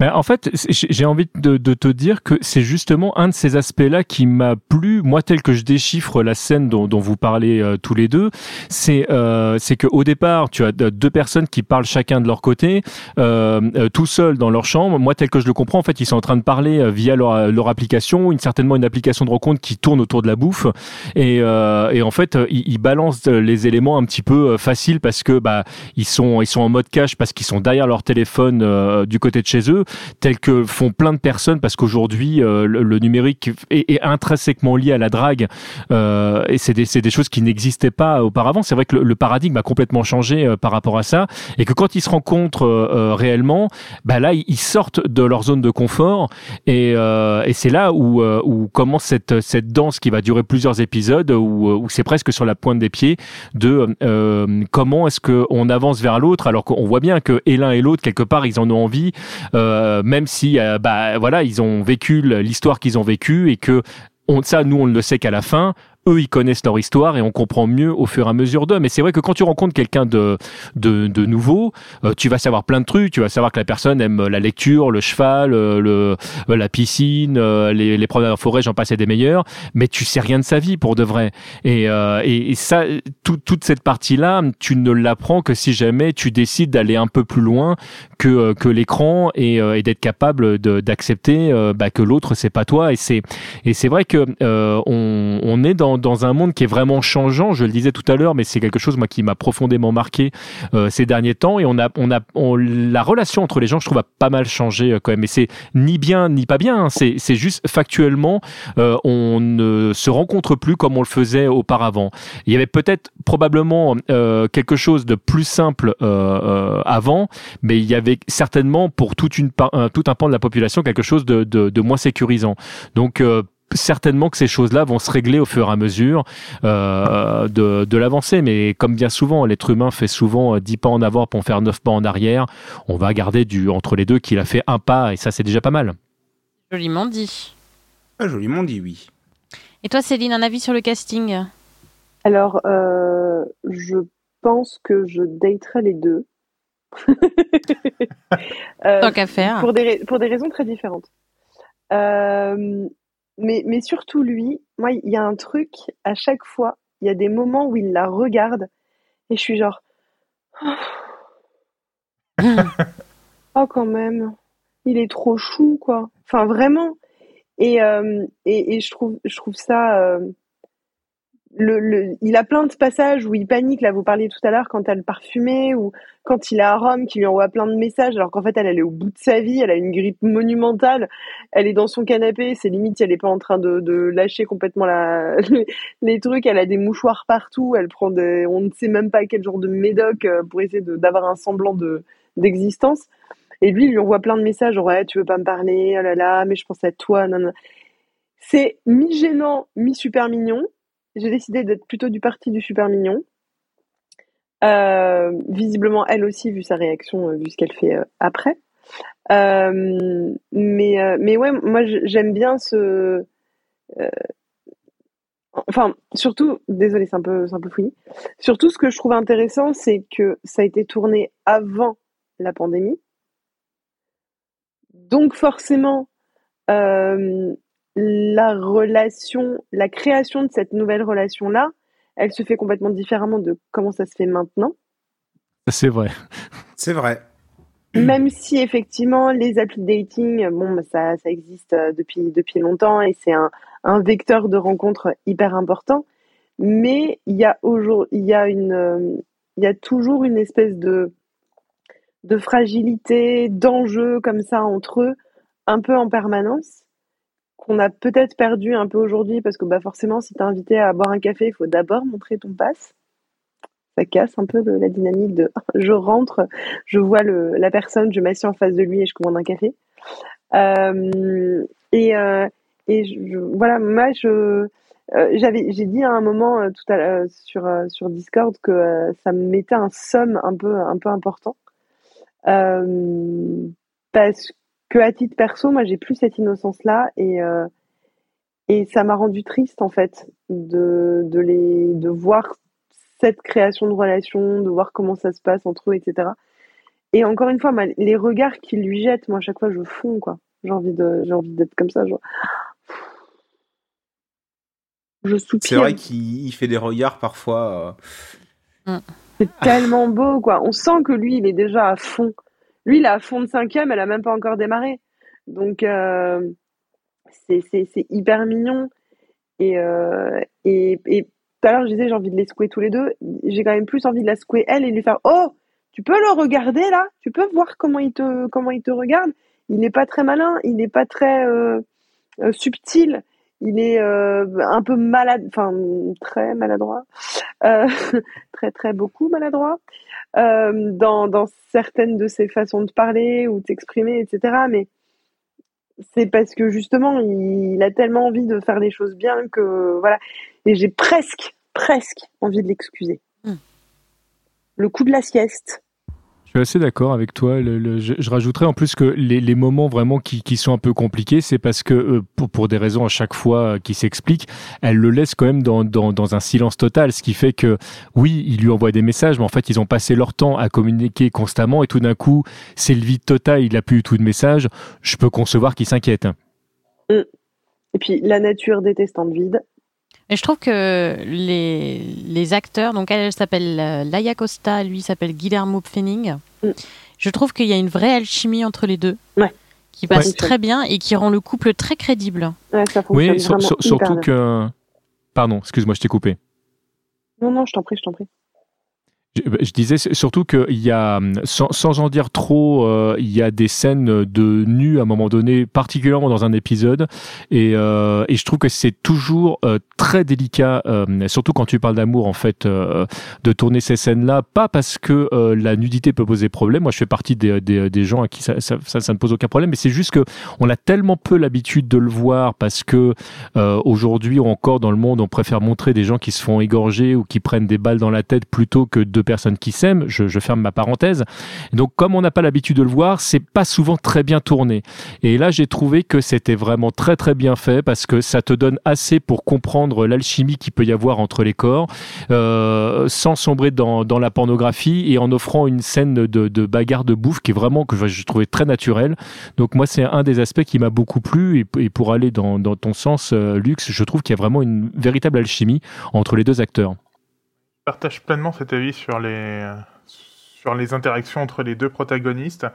Ben, en fait, j'ai envie de, te dire que c'est justement un de ces aspects-là qui m'a plu, moi tel que je déchiffre la scène dont, vous parlez euh, tous les deux, c'est euh, que au départ, tu as de- deux personnes qui parlent chacun de leur côté, euh, euh, tout seuls dans leur chambre. Moi, tel que je le comprends, en fait, ils sont en train de parler euh, via leur, application, une certainement une application de rencontre qui tourne autour de la bouffe, et, et en fait, ils, ils balancent les éléments un petit peu faciles parce que bah ils sont ils sont en mode cash parce qu'ils sont derrière leur téléphone du côté de chez eux tel que font plein de personnes parce qu'aujourd'hui euh, le, numérique est, intrinsèquement lié à la drague euh, et c'est des, des choses qui n'existaient pas auparavant. C'est vrai que le, paradigme a complètement changé euh, par rapport à ça et que quand ils se rencontrent réellement bah là ils, sortent de leur zone de confort et, et c'est là où, où commence cette, cette danse qui va durer plusieurs épisodes où, c'est presque sur la pointe des pieds de comment est-ce qu'on avance vers l'autre alors qu'on voit bien que et l'un et l'autre quelque part ils en ont envie même si euh, bah voilà ils ont vécu l'histoire qu'ils ont vécue et que on, ça nous on ne le sait qu'à la fin eux ils connaissent leur histoire et on comprend mieux au fur et à mesure d'eux. Mais c'est vrai que quand tu rencontres quelqu'un de, de de nouveau euh, tu vas savoir plein de trucs. Tu vas savoir que la personne aime la lecture le cheval euh, le euh, la piscine euh, les, les promenades en forêt j'en passais des meilleurs. Mais tu sais rien de sa vie pour de vrai. Et, euh, et, ça tout- toute cette partie là tu ne l'apprends que si jamais tu décides d'aller un peu plus loin que, que l'écran et, et d'être capable de- d'accepter bah, que l'autre c'est pas toi. Et c'est et c'est vrai que euh, on, on est dans, dans un monde qui est vraiment changeant je le disais tout à l'heure mais c'est quelque chose moi qui m'a profondément marqué euh, ces derniers temps et on a on a la relation entre les gens je trouve a pas mal changé euh, quand même et c'est ni bien ni pas bien hein. c'est juste factuellement euh, on ne se rencontre plus comme on le faisait auparavant il y avait peut-être probablement quelque chose de plus simple avant mais il y avait certainement pour toute une tout un pan de la population quelque chose de, de, moins sécurisant. Donc certainement que ces choses-là vont se régler au fur et à mesure euh, de, de l'avancée. Mais comme bien souvent, l'être humain fait souvent euh, 10 pas en avant pour en faire 9 pas en arrière. On va garder du entre les deux qu'il a fait un pas et ça c'est déjà pas mal. Joliment dit. ah, joliment dit oui. Et toi, Céline, un avis sur le casting? Alors, euh, je pense que je daterai les deux. Euh, Tant qu'à faire. pour, des, pour des raisons très différentes. Euh, mais, mais surtout lui, moi, il y a un truc, à chaque fois, il y a des moments où il la regarde et je suis genre, oh quand même, il est trop chou, quoi. Enfin, vraiment. Et, euh, et, et je trouve, je trouve ça. euh, le, le, il a plein de passages où il panique. Là, vous parliez tout à l'heure quand elle parfumée ou quand il est à Rome, qui lui envoie plein de messages, alors qu'en fait, elle, elle est au bout de sa vie. Elle a une grippe monumentale. Elle est dans son canapé. C'est limite, elle est pas en train de, de lâcher complètement la, les, trucs. Elle a des mouchoirs partout. Elle prend des, on ne sait même pas quel genre de médoc euh, pour essayer d'avoir un semblant de d'existence. Et lui, il lui envoie plein de messages, ouais, tu veux pas me parler, oh là là, mais je pense à toi, non, non. C'est mi-gênant, mi-super mignon. J'ai décidé d'être plutôt du parti du super mignon. Euh, visiblement, elle aussi, vu sa réaction, euh, vu ce qu'elle fait euh, après. Mais, mais ouais, moi, j'aime bien ce. enfin, surtout, désolé, c'est un peu, fouillis. Surtout, ce que je trouve intéressant, c'est que ça a été tourné avant la pandémie. Donc, forcément, la relation, la création de cette nouvelle relation-là, elle se fait complètement différemment de comment ça se fait maintenant. C'est vrai. C'est vrai. Même si effectivement les applis de dating, bon, bah, ça, ça existe euh, depuis, depuis longtemps et c'est un, un vecteur de rencontre hyper important. Mais il y a aujourd'hui, il y a une, euh, il y a toujours une espèce de, de fragilité, d'enjeu comme ça entre eux, un peu en permanence, qu'on a peut-être perdu un peu aujourd'hui parce que bah forcément, si t'es invité à boire un café, il faut d'abord montrer ton passe. Ça casse un peu la dynamique de je rentre, je vois le, la personne, je m'assieds en face de lui et je commande un café. Euh, et euh, et voilà, moi, je, euh, j'avais, j'ai dit à un moment tout à l'heure sur, sur Discord que ça me mettait un somme un peu, un peu important. Parce à titre perso, moi, j'ai plus cette innocence-là et, euh, et ça m'a rendu triste, en fait, de, de, les, de voir cette création de relation, de voir comment ça se passe entre eux, etc. Et encore une fois, moi, les regards qu'ils lui jettent, moi, à chaque fois, je fonds, quoi. J'ai envie de, j'ai envie d'être comme ça, genre. Je C'est soupire. vrai qu'il il fait des regards parfois. euh, C'est tellement beau, quoi. On sent que lui, il est déjà à fond. Lui, il est à fond de cinquième, elle a même pas encore démarré. Donc, euh, c'est hyper mignon. Et, euh, et, tout à l'heure, je disais, j'ai envie de les secouer tous les deux. J'ai quand même plus envie de la secouer elle et lui faire Oh, tu peux le regarder là? Tu peux voir comment il te, comment il te regarde? Il n'est pas très malin, il n'est pas très euh, subtil, il est euh, un peu malade, enfin, très maladroit, euh, très, très beaucoup maladroit euh, dans, dans certaines de ses façons de parler ou de s'exprimer, etc. Mais c'est parce que justement, il, il a tellement envie de faire les choses bien que voilà. Et j'ai presque, presque envie de l'excuser. Hmm. Le coup de la sieste. Je suis assez d'accord avec toi. Le, je, rajouterais en plus que les, moments vraiment qui, sont un peu compliqués, c'est parce que euh, pour, des raisons à chaque fois euh, qui s'expliquent, elle le laisse quand même dans, un silence total, ce qui fait que oui, il lui envoie des messages, mais en fait ils ont passé leur temps à communiquer constamment et tout d'un coup c'est le vide total, il a plus du tout de messages. Je peux concevoir qu'il s'inquiète. hein. Et puis la nature détestant le vide. Et je trouve que les, les acteurs, donc elle, elle s'appelle euh, Laia Costa, lui s'appelle Guillermo Pfennig. Mm. Je trouve qu'il y a une vraie alchimie entre les deux. Ouais. Qui passe Ouais. très bien et qui rend le couple très crédible. Ouais, ça fonctionne Oui, sur- sur- surtout bien. que. Pardon, excuse-moi, je t'ai coupé. Non, non, je t'en prie, je t'en prie. Je, je disais surtout qu'il y a, sans, sans en dire trop, euh, il y a des scènes de nu à un moment donné, particulièrement dans un épisode, et, euh, et je trouve que c'est toujours euh, très délicat, euh, surtout quand tu parles d'amour en fait, euh, de tourner ces scènes-là, pas parce que euh, la nudité peut poser problème. Moi, je fais partie des, des, des gens à qui ça, ça, ça, ne pose aucun problème, mais c'est juste que on a tellement peu l'habitude de le voir parce que euh, aujourd'hui encore dans le monde, on préfère montrer des gens qui se font égorger ou qui prennent des balles dans la tête plutôt que de personnes qui s'aiment. Je, ferme ma parenthèse. Donc, comme on n'a pas l'habitude de le voir, c'est pas souvent très bien tourné. Et là, j'ai trouvé que c'était vraiment très très bien fait parce que ça te donne assez pour comprendre l'alchimie qu'il peut y avoir entre les corps, euh, sans sombrer dans, la pornographie et en offrant une scène de, bagarre de bouffe qui est vraiment que je trouvais très naturelle. Donc moi, c'est un des aspects qui m'a beaucoup plu et, pour aller dans, dans ton sens, euh, Lux, je trouve qu'il y a vraiment une véritable alchimie entre les deux acteurs. Partage pleinement cet avis sur les, sur les interactions entre les deux protagonistes.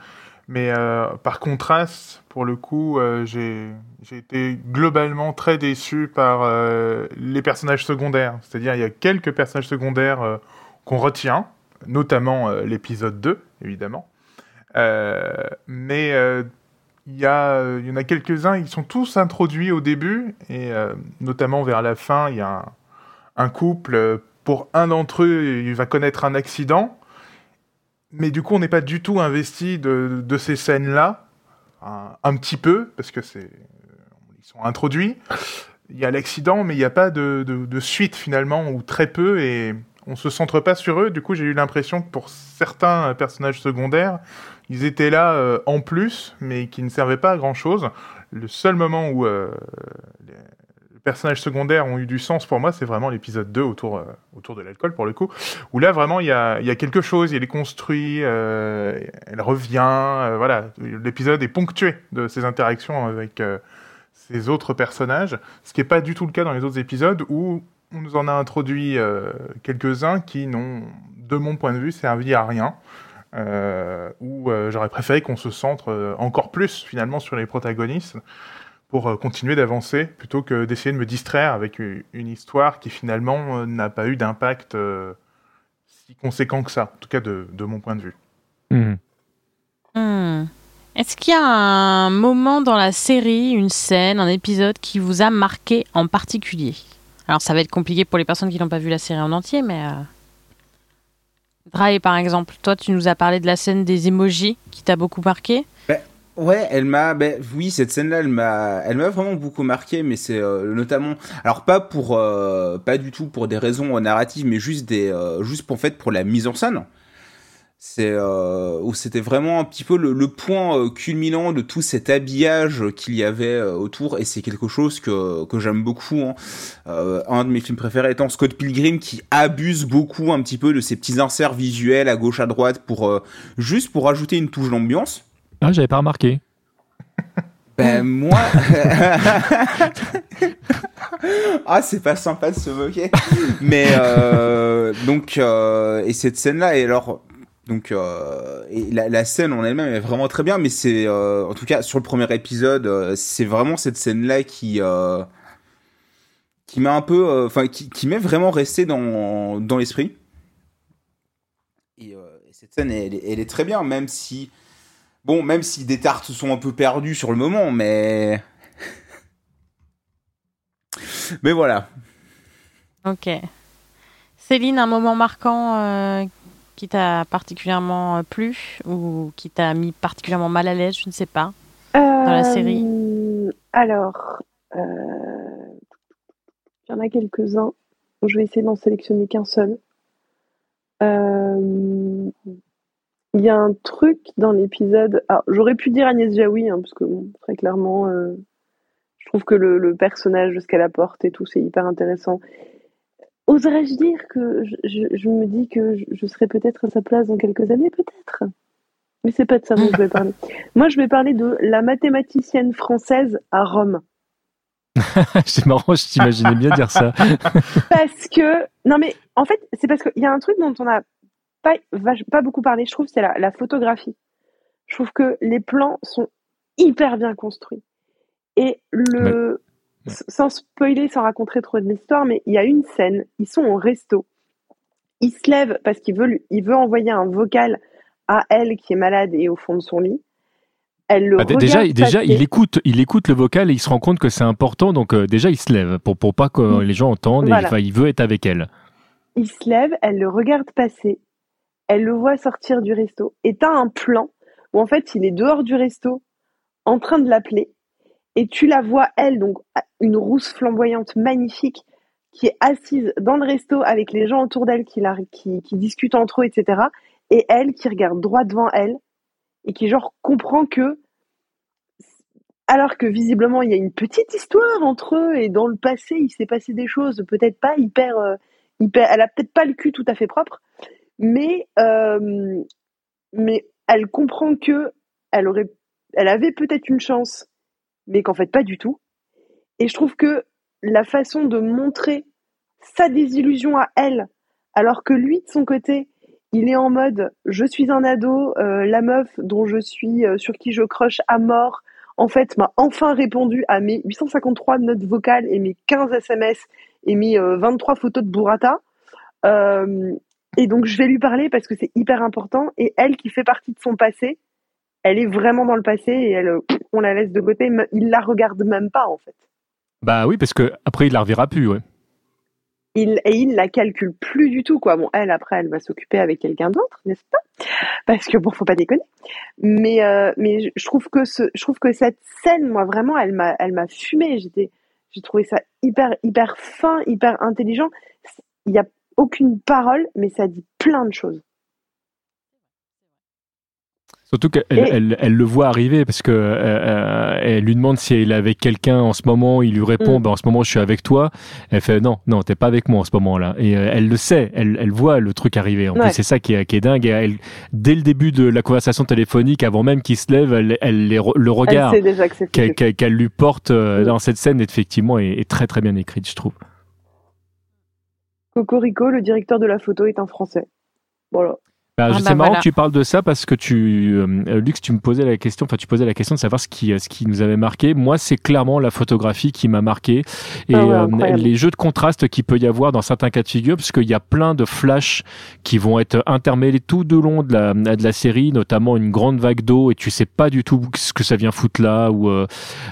Mais euh, par contraste, pour le coup, euh, j'ai été globalement très déçu par euh, les personnages secondaires. C'est-à-dire, il y a quelques personnages secondaires euh, qu'on retient, notamment l'épisode 2, évidemment. mais il y, a, y en a quelques-uns, ils sont tous introduits au début, et notamment vers la fin, il y a un couple, pour un d'entre eux, il va connaître un accident, mais du coup, on n'est pas du tout investi de, ces scènes-là, un, petit peu, parce que c'est ils sont introduits. Il y a l'accident, mais il n'y a pas de, suite finalement, ou très peu, et on se centre pas sur eux. Du coup, j'ai eu l'impression que pour certains personnages secondaires, ils étaient là euh, en plus, mais qui ne servaient pas à grand chose. Le seul moment où euh, personnages secondaires ont eu du sens pour moi, c'est vraiment l'épisode 2 autour, euh, autour de l'alcool, pour le coup, où là, vraiment, il y a, y a quelque chose, il est construit, euh, elle revient, euh, voilà, l'épisode est ponctué de ces interactions avec ces autres personnages, ce qui n'est pas du tout le cas dans les autres épisodes, où on nous en a introduit quelques-uns qui n'ont, de mon point de vue, servi à rien. Où j'aurais préféré qu'on se centre encore plus finalement sur les protagonistes pour continuer d'avancer plutôt que d'essayer de me distraire avec une histoire qui finalement n'a pas eu d'impact si conséquent que ça, en tout cas de, de mon point de vue. Mmh. Mmh. Est-ce qu'il y a un moment dans la série, une scène, un épisode qui vous a marqué en particulier? Alors ça va être compliqué pour les personnes qui n'ont pas vu la série en entier, mais... Euh... Dry, par exemple, toi tu nous as parlé de la scène des emojis qui t'a beaucoup marqué. Ouais, elle m'a, ben oui, cette scène-là, elle m'a, elle m'a vraiment beaucoup marqué, mais c'est euh, notamment, alors pas pour, euh, pas du tout pour des raisons narratives, mais juste des, euh, juste pour en fait pour la mise en scène. C'est où c'était vraiment un petit peu le, le point culminant de tout cet habillage qu'il y avait autour, et c'est quelque chose que que j'aime beaucoup. Hein. un de mes films préférés étant Scott Pilgrim, qui abuse beaucoup un petit peu de ces petits inserts visuels à gauche à droite pour juste pour ajouter une touche d'ambiance. Ah, j'avais pas remarqué. Ben moi. ah, c'est pas sympa de se moquer. Mais euh, donc euh, et cette scène-là et alors donc euh, et la, scène en elle-même est vraiment très bien, mais c'est en tout cas sur le premier épisode, c'est vraiment cette scène-là qui qui m'a un peu, enfin qui, qui m'est vraiment resté dans dans l'esprit. Et, et, cette scène, elle, est très bien, même si Bon, même si des tartes sont un peu perdues sur le moment, mais. mais voilà. Ok. Céline, un moment marquant euh, qui t'a particulièrement plu ou qui t'a mis particulièrement mal à l'aise, je ne sais pas, euh, dans la série? Alors, euh, il y en a quelques-uns. Je vais essayer d'en sélectionner qu'un seul. Il y a un truc dans l'épisode. Alors, j'aurais pu dire Agnès Jaoui, hein, parce que bon, très clairement, euh, je trouve que le, le personnage, ce qu'elle apporte et tout, c'est hyper intéressant. Oserais-je dire que je, je, je, me dis que je, je serai peut-être à sa place dans quelques années, peut-être? Mais c'est pas de ça dont je vais parler. Moi, je vais parler de la mathématicienne française à Rome. c'est marrant, je t'imaginais bien dire ça. parce que, non mais, en fait, c'est parce qu'il y a un truc dont on a pas, pas beaucoup parlé, je trouve, c'est la, la, photographie. Je trouve que les plans sont hyper bien construits. Et le, mais... sans spoiler, sans raconter trop de l'histoire, mais il y a une scène, ils sont au resto. Il se lève parce qu'il veut, il veut envoyer un vocal à elle qui est malade et au fond de son lit. Elle le ah, déjà, déjà il écoute, il écoute le vocal et il se rend compte que c'est important, donc euh, déjà il se lève pour pour pas que mmh. les gens entendent. Voilà. Et, il veut être avec elle. Il se lève, elle le regarde passer elle le voit sortir du resto. Et t'as un plan où en fait il est dehors du resto en train de l'appeler. Et tu la vois, elle, donc une rousse flamboyante magnifique, qui est assise dans le resto avec les gens autour d'elle qui, discutent entre eux, etc. Et elle qui regarde droit devant elle et qui genre comprend que alors que visiblement il y a une petite histoire entre eux et dans le passé il s'est passé des choses peut-être pas hyper euh, hyper elle a peut-être pas le cul tout à fait propre mais euh, mais elle comprend que elle aurait elle avait peut-être une chance mais qu'en fait pas du tout et je trouve que la façon de montrer sa désillusion à elle alors que lui de son côté il est en mode je suis un ado euh, la meuf dont je suis euh, sur qui je croche à mort en fait, m'a enfin répondu à mes 853 notes vocales et mes 15 SMS et mes euh, 23 photos de burrata. Et donc, je vais lui parler parce que c'est hyper important. Et elle, qui fait partie de son passé, elle est vraiment dans le passé et elle, euh, on la laisse de côté. Il la regarde même pas, en fait. Bah oui, parce que après il la reverra plus, ouais. Il, et il la calcule plus du tout, quoi. Bon, elle, après, elle va s'occuper avec quelqu'un d'autre, n'est-ce pas? Parce que bon, faut pas déconner. Mais, euh, mais je- je trouve que ce, je trouve que cette scène, moi, vraiment, elle m'a, elle m'a fumé. J'étais, j'ai trouvé ça hyper, hyper fin, hyper intelligent. Il y a aucune parole, mais ça dit plein de choses. Surtout qu'elle Et- elle, elle le voit arriver parce que euh, euh, elle lui demande si elle est avec quelqu'un en ce moment. Il lui répond Mm. ben, en ce moment je suis avec toi. Elle fait non non t'es pas avec moi en ce moment-là. Et euh, elle le sait, elle, elle voit le truc arriver. En Ouais. plus c'est ça qui est, qui est dingue. Et elle, dès le début de la conversation téléphonique, avant même qu'il se lève, elle, les le regard qu'elle lui porte euh, Mm. dans cette scène effectivement est, est très très bien écrite je trouve. Cocorico, le directeur de la photo, est un Français. Voilà. Bah, Ah c'est bah marrant voilà. que tu parles de ça parce que tu, euh, Lux, tu me posais la question, enfin tu posais la question de savoir ce qui, ce qui nous avait marqué. Moi, c'est clairement la photographie qui m'a marqué et Ah euh, les jeux de contraste qu'il peut y avoir dans certains cas de figure, parce qu'il y a plein de flashs qui vont être intermêlés tout de long de la, de la série, notamment une grande vague d'eau et tu sais pas du tout ce que ça vient foutre là ou euh,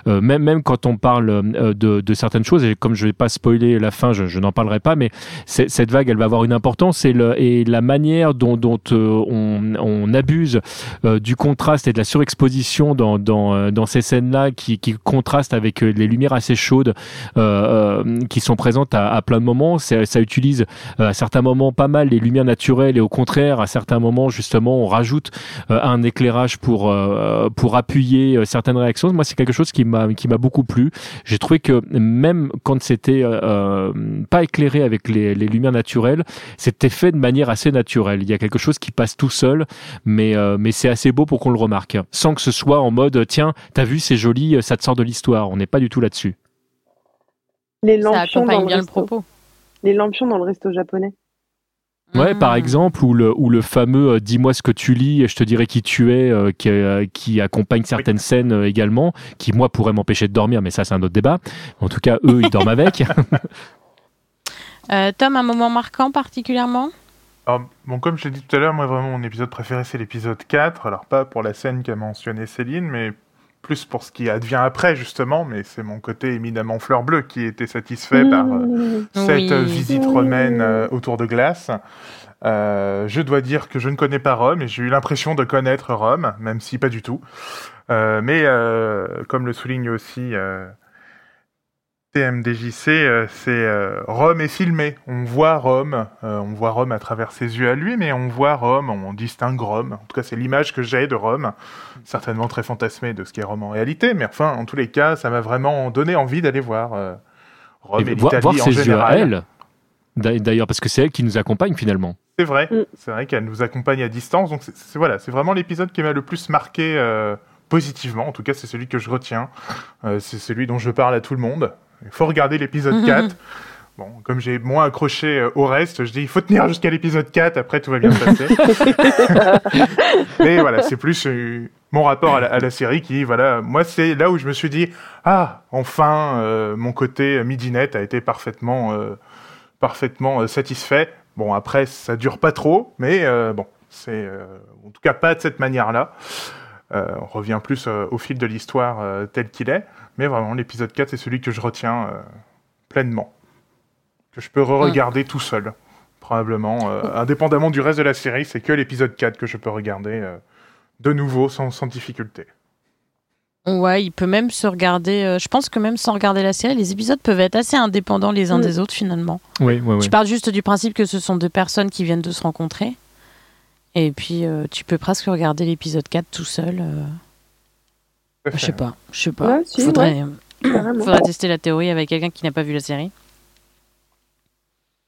euh, même même quand on parle euh, de, de certaines choses et comme je vais pas spoiler la fin, je, je n'en parlerai pas, mais cette vague, elle va avoir une importance et, le, et la manière dont, dont euh, on, on abuse euh, du contraste et de la surexposition dans, dans, euh, dans ces scènes-là qui, qui contrastent avec euh, les lumières assez chaudes euh, euh, qui sont présentes à, à plein de moments. Ça utilise euh, à certains moments pas mal les lumières naturelles et au contraire, à certains moments, justement, on rajoute euh, un éclairage pour, euh, pour appuyer euh, certaines réactions. Moi, c'est quelque chose qui m'a qui m'a beaucoup plu. J'ai trouvé que même quand c'était euh, euh, pas éclairé avec les, les lumières naturelles, c'était fait de manière assez naturelle. Il y a quelque chose qui passe tout seul, mais, euh, mais c'est assez beau pour qu'on le remarque, sans que ce soit en mode tiens, t'as vu, c'est joli, ça te sort de l'histoire. On n'est pas du tout là-dessus. Les Ça lampions, dans le bien le resto. propos. les lampions dans le resto japonais. Ouais, par Mm. exemple, ou le, ou le fameux euh, Dis-moi ce que tu lis et je te dirai qui tu es, euh, qui, euh, qui accompagne certaines scènes euh, également, qui moi pourrait m'empêcher de dormir, mais ça c'est un autre débat. En tout cas, eux, ils dorment avec. Euh, Tom, un moment marquant particulièrement? Alors, bon, comme je l'ai dit tout à l'heure, moi vraiment mon épisode préféré c'est l'épisode 4. Alors pas pour la scène qu'a mentionné Céline, mais plus pour ce qui advient après justement. Mais c'est mon côté éminemment fleur bleue qui était satisfait par euh, Mmh. cette Oui. euh, visite romaine euh, autour de glace. Euh, je dois dire que je ne connais pas Rome et j'ai eu l'impression de connaître Rome, même si pas du tout. Mais comme le souligne aussi TMDJC, euh, c'est euh, Rome est filmé. On voit Rome, euh, on voit Rome à travers ses yeux à lui, mais on voit Rome, on distingue Rome. En tout cas, c'est l'image que j'ai de Rome, certainement très fantasmée de ce qu'est Rome en réalité, mais enfin, en tous les cas, ça m'a vraiment donné envie d'aller voir euh, Rome et, Et voir, l'Italie voir en ses yeux à général. D'ailleurs, parce que c'est elle qui nous accompagne finalement. C'est vrai, Mm. c'est vrai qu'elle nous accompagne à distance. Donc c'est- c'est voilà, c'est vraiment l'épisode qui m'a le plus marqué euh, positivement. En tout cas, c'est celui que je retiens. Euh, c'est celui dont je parle à tout le monde. Il faut regarder l'épisode 4. Bon, comme j'ai moins accroché euh, au reste, je dis il faut tenir jusqu'à l'épisode 4, après tout va bien se passer. Mais voilà, c'est plus euh, mon rapport à la, à la série qui, voilà, moi c'est là où je me suis dit ah, enfin, euh, mon côté midinette a été parfaitement, euh, parfaitement satisfait. Bon, après, ça dure pas trop, mais bon, c'est en tout cas pas de cette manière-là. On revient plus au fil de l'histoire tel qu'il est, mais vraiment l'épisode 4 c'est celui que je retiens euh, pleinement, que je peux re-regarder tout seul, probablement. euh, indépendamment du reste de la série, c'est que l'épisode 4 que je peux regarder euh, de nouveau sans, sans difficulté. Ouais, il peut même se regarder. euh, je pense que même sans regarder la série, les épisodes peuvent être assez indépendants les uns Mm. des autres finalement. Oui, oui, oui. Tu parles juste du principe que ce sont deux personnes qui viennent de se rencontrer. Et puis euh, tu peux presque regarder l'épisode 4 tout seul. Je sais pas, je sais pas. Ouais, si, faudrait, tester la théorie avec quelqu'un qui n'a pas vu la série.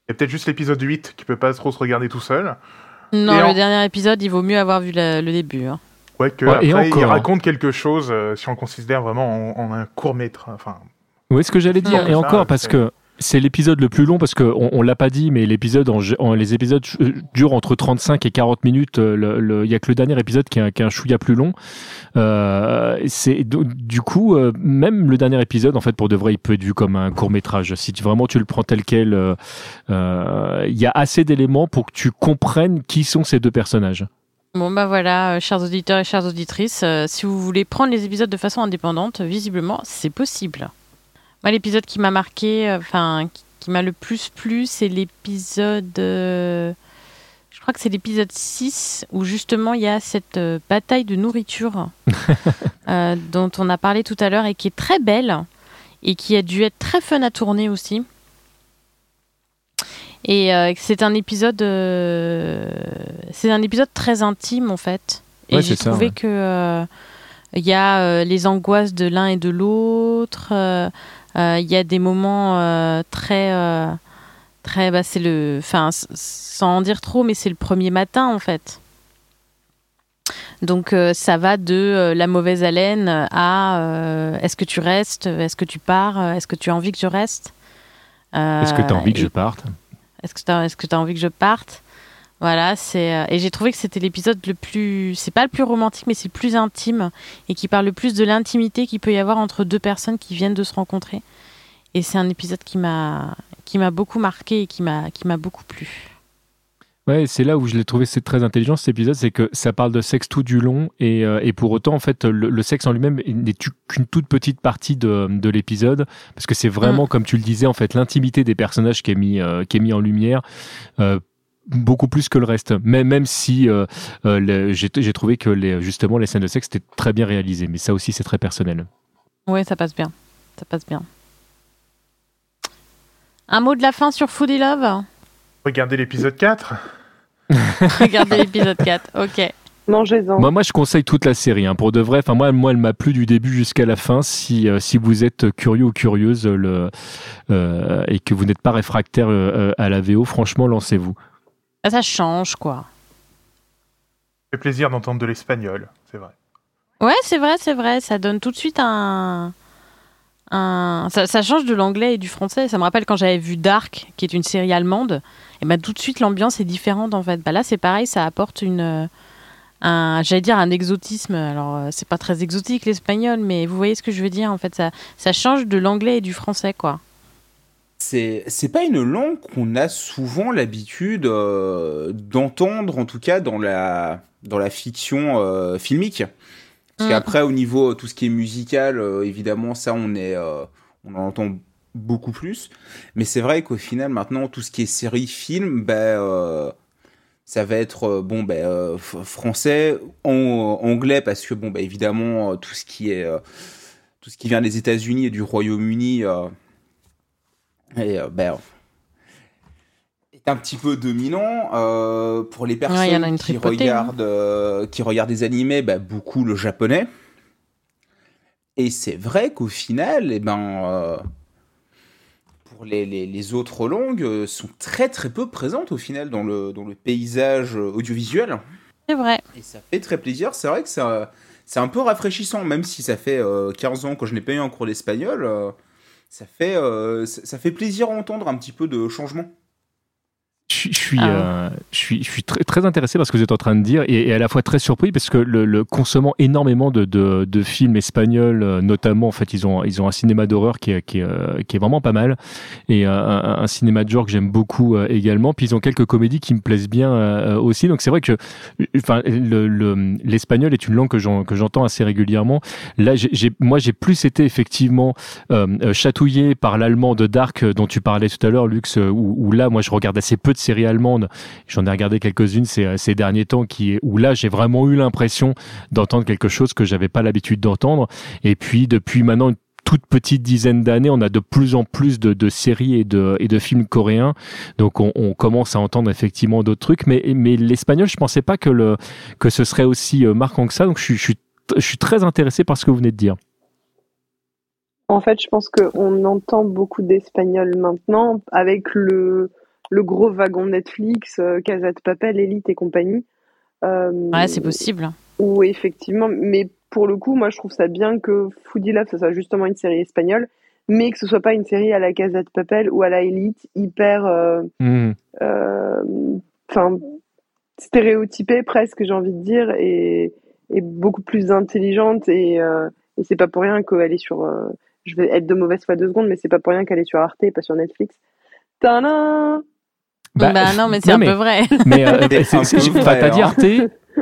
Il y a peut-être juste l'épisode 8 qui peut pas trop se regarder tout seul. Non, Et le en- dernier épisode, il vaut mieux avoir vu la- le début. hein. Ouais, que Ouais, et après, il encore. raconte quelque chose euh, si on considère vraiment en, en un court maître. Enfin, Oui, ce que j'allais dire? Et ça, encore, parce que c'est l'épisode le plus long, parce qu'on on, l'a pas dit, mais les épisodes durent entre 35 et 40 minutes. euh, Il y a que le dernier épisode qui est, un- qui chouïa plus long. Euh, c'est du coup, euh, même le dernier épisode, en fait, pour de vrai, il peut être vu comme un court métrage. Si vraiment tu le prends tel quel, il y a assez d'éléments pour que tu comprennes qui sont ces deux personnages. Bon bah voilà, chers auditeurs et chères auditrices, si vous voulez prendre les épisodes de façon indépendante, visiblement c'est possible. Moi l'épisode qui m'a marqué, euh, enfin qui, qui m'a le plus plu, c'est l'épisode, euh, je crois que c'est l'épisode 6 où justement il y a cette euh, bataille de nourriture euh, dont on a parlé tout à l'heure et qui est très belle et qui a dû être très fun à tourner aussi. Et c'est un épisode, c'est un épisode très intime en fait. Et Ouais, j'ai ça, trouvé ouais. que il y a les angoisses de l'un et de l'autre. Euh, euh, Il y a des moments euh, très, euh, très, bah, c'est le, enfin, sans en dire trop, mais c'est le premier matin en fait. Donc euh, ça va de euh, la mauvaise haleine à euh, est-ce que tu restes, est-ce que tu pars, est-ce que tu as envie que je reste. Est-ce que tu as envie que je parte? Est-ce que tu as, est-ce que t'as envie que je parte? Voilà, c'est euh, et j'ai trouvé que c'était l'épisode le plus c'est pas le plus romantique mais c'est le plus intime et qui parle le plus de l'intimité qu'il peut y avoir entre deux personnes qui viennent de se rencontrer. Et c'est un épisode qui m'a qui m'a beaucoup marqué et qui m'a qui m'a beaucoup plu. Ouais, c'est là où je l'ai trouvé c'est très intelligent cet épisode, c'est que ça parle de sexe tout du long et, euh, et pour autant en fait le, le sexe en lui-même n'est qu'une toute petite partie de, de l'épisode parce que c'est vraiment comme tu le disais en fait l'intimité des personnages qui est mis euh, qui est mis en lumière. euh, beaucoup plus que le reste même même si euh, euh, j'ai trouvé que les, justement les scènes de sexe étaient très bien réalisées mais ça aussi c'est très personnel Ouais, ça passe bien. Ça passe bien. Un mot de la fin sur Foodie Love? Regardez l'épisode 4. Regardez l'épisode 4. OK. Mangez-en. Moi, moi, je conseille toute la série, hein, pour de vrai. Enfin, moi, moi, elle m'a plu du début jusqu'à la fin. Si, euh, si vous êtes curieux ou curieuse le, euh, et que vous n'êtes pas réfractaire euh, à la VO, franchement, lancez-vous. Ah, Ça change quoi. Ça fait plaisir d'entendre de l'espagnol, c'est vrai. Ouais, c'est vrai, c'est vrai. Ça donne tout de suite un. un... Ça, ça change de l'anglais et du français. Ça me rappelle quand j'avais vu Dark, qui est une série allemande. Et bah, tout de suite, l'ambiance est différente en fait. Bah, là, c'est pareil, ça apporte une. Un, j'allais dire un exotisme. Alors, euh, c'est pas très exotique l'espagnol, mais vous voyez ce que je veux dire en fait. Ça, ça change de l'anglais et du français, quoi. C'est c'est pas une langue qu'on a souvent l'habitude euh, d'entendre, en tout cas dans la, dans la fiction euh, filmique. Parce Mm. qu'après, au niveau euh, tout ce qui est musical, euh, évidemment, ça, on, est, euh, on en entend beaucoup plus. Mais c'est vrai qu'au final, maintenant, tout ce qui est série, film, euh, ça va être bon, f- français, en- anglais, parce que, bon, ben, évidemment, tout ce qui est. euh, tout ce qui vient des États-Unis et du Royaume-Uni. Et, euh, ben, est un petit peu dominant euh, pour les Ouais, il y en personnes a une qui tripotée, regardent euh, qui regardent des animés ben, beaucoup le japonais. Et c'est vrai qu'au final eh ben euh, pour les, les, les autres langues sont très très peu présentes au final dans le dans le paysage audiovisuel. C'est vrai. et ça fait très plaisir. C'est vrai que ça c'est un peu rafraîchissant même si ça fait euh, 15 ans que je n'ai pas eu un cours d'espagnol ça fait euh, ça, fait plaisir à entendre un petit peu de changement Je suis, je suis, Ah. euh, je suis, je suis très, très intéressé par ce que vous êtes en train de dire et, et à la fois très surpris parce que le, le consommant énormément de, de, de films espagnols, euh, notamment en fait ils ont, ils ont un cinéma d'horreur qui est, qui, est, euh, qui est vraiment pas mal et euh, un, un cinéma de genre que j'aime beaucoup également. Puis ils ont quelques comédies qui me plaisent bien aussi. Donc c'est vrai que enfin le- le- l'espagnol est une langue que j'en- que j'entends assez régulièrement. Là, j'ai- moi j'ai plus été effectivement euh, chatouillé par l'allemand de Dark dont tu parlais tout à l'heure, Lux, où, où là moi je regarde assez peu de séries allemandes. J'en ai regardé quelques-unes ces, ces derniers temps où là, j'ai vraiment eu l'impression d'entendre quelque chose que j'avais pas l'habitude d'entendre. Et puis, depuis maintenant une toute petite dizaine d'années, on a de plus en plus de, séries et de, films coréens. Donc, on, commence à entendre effectivement d'autres trucs. Mais, l'espagnol, je pensais pas que, que ce serait aussi euh, marquant que ça. Donc, je suis, je suis très intéressé par ce que vous venez de dire. En fait, je pense qu'on entend beaucoup d'espagnol maintenant avec le, le gros wagon Netflix, euh, Casa de Papel, Elite et compagnie. Euh, Ouais, c'est possible. Où effectivement, mais pour le coup, moi je trouve ça bien que Foodie Love, ça soit justement une série espagnole, mais que ce soit pas une série à la Casa de Papel ou à la Elite, hyper, euh, Hmm. euh, enfin, stéréotypée presque, j'ai envie de dire, et, et beaucoup plus intelligente. Et, euh, et c'est pas pour rien qu'elle est sur. euh, je vais être de mauvaise foi deux secondes, mais c'est pas pour rien qu'elle est sur Arte et pas sur Netflix. Tadam Bah, non, mais c'est un mais- peu vrai. Mais euh, t'as dit. Arte,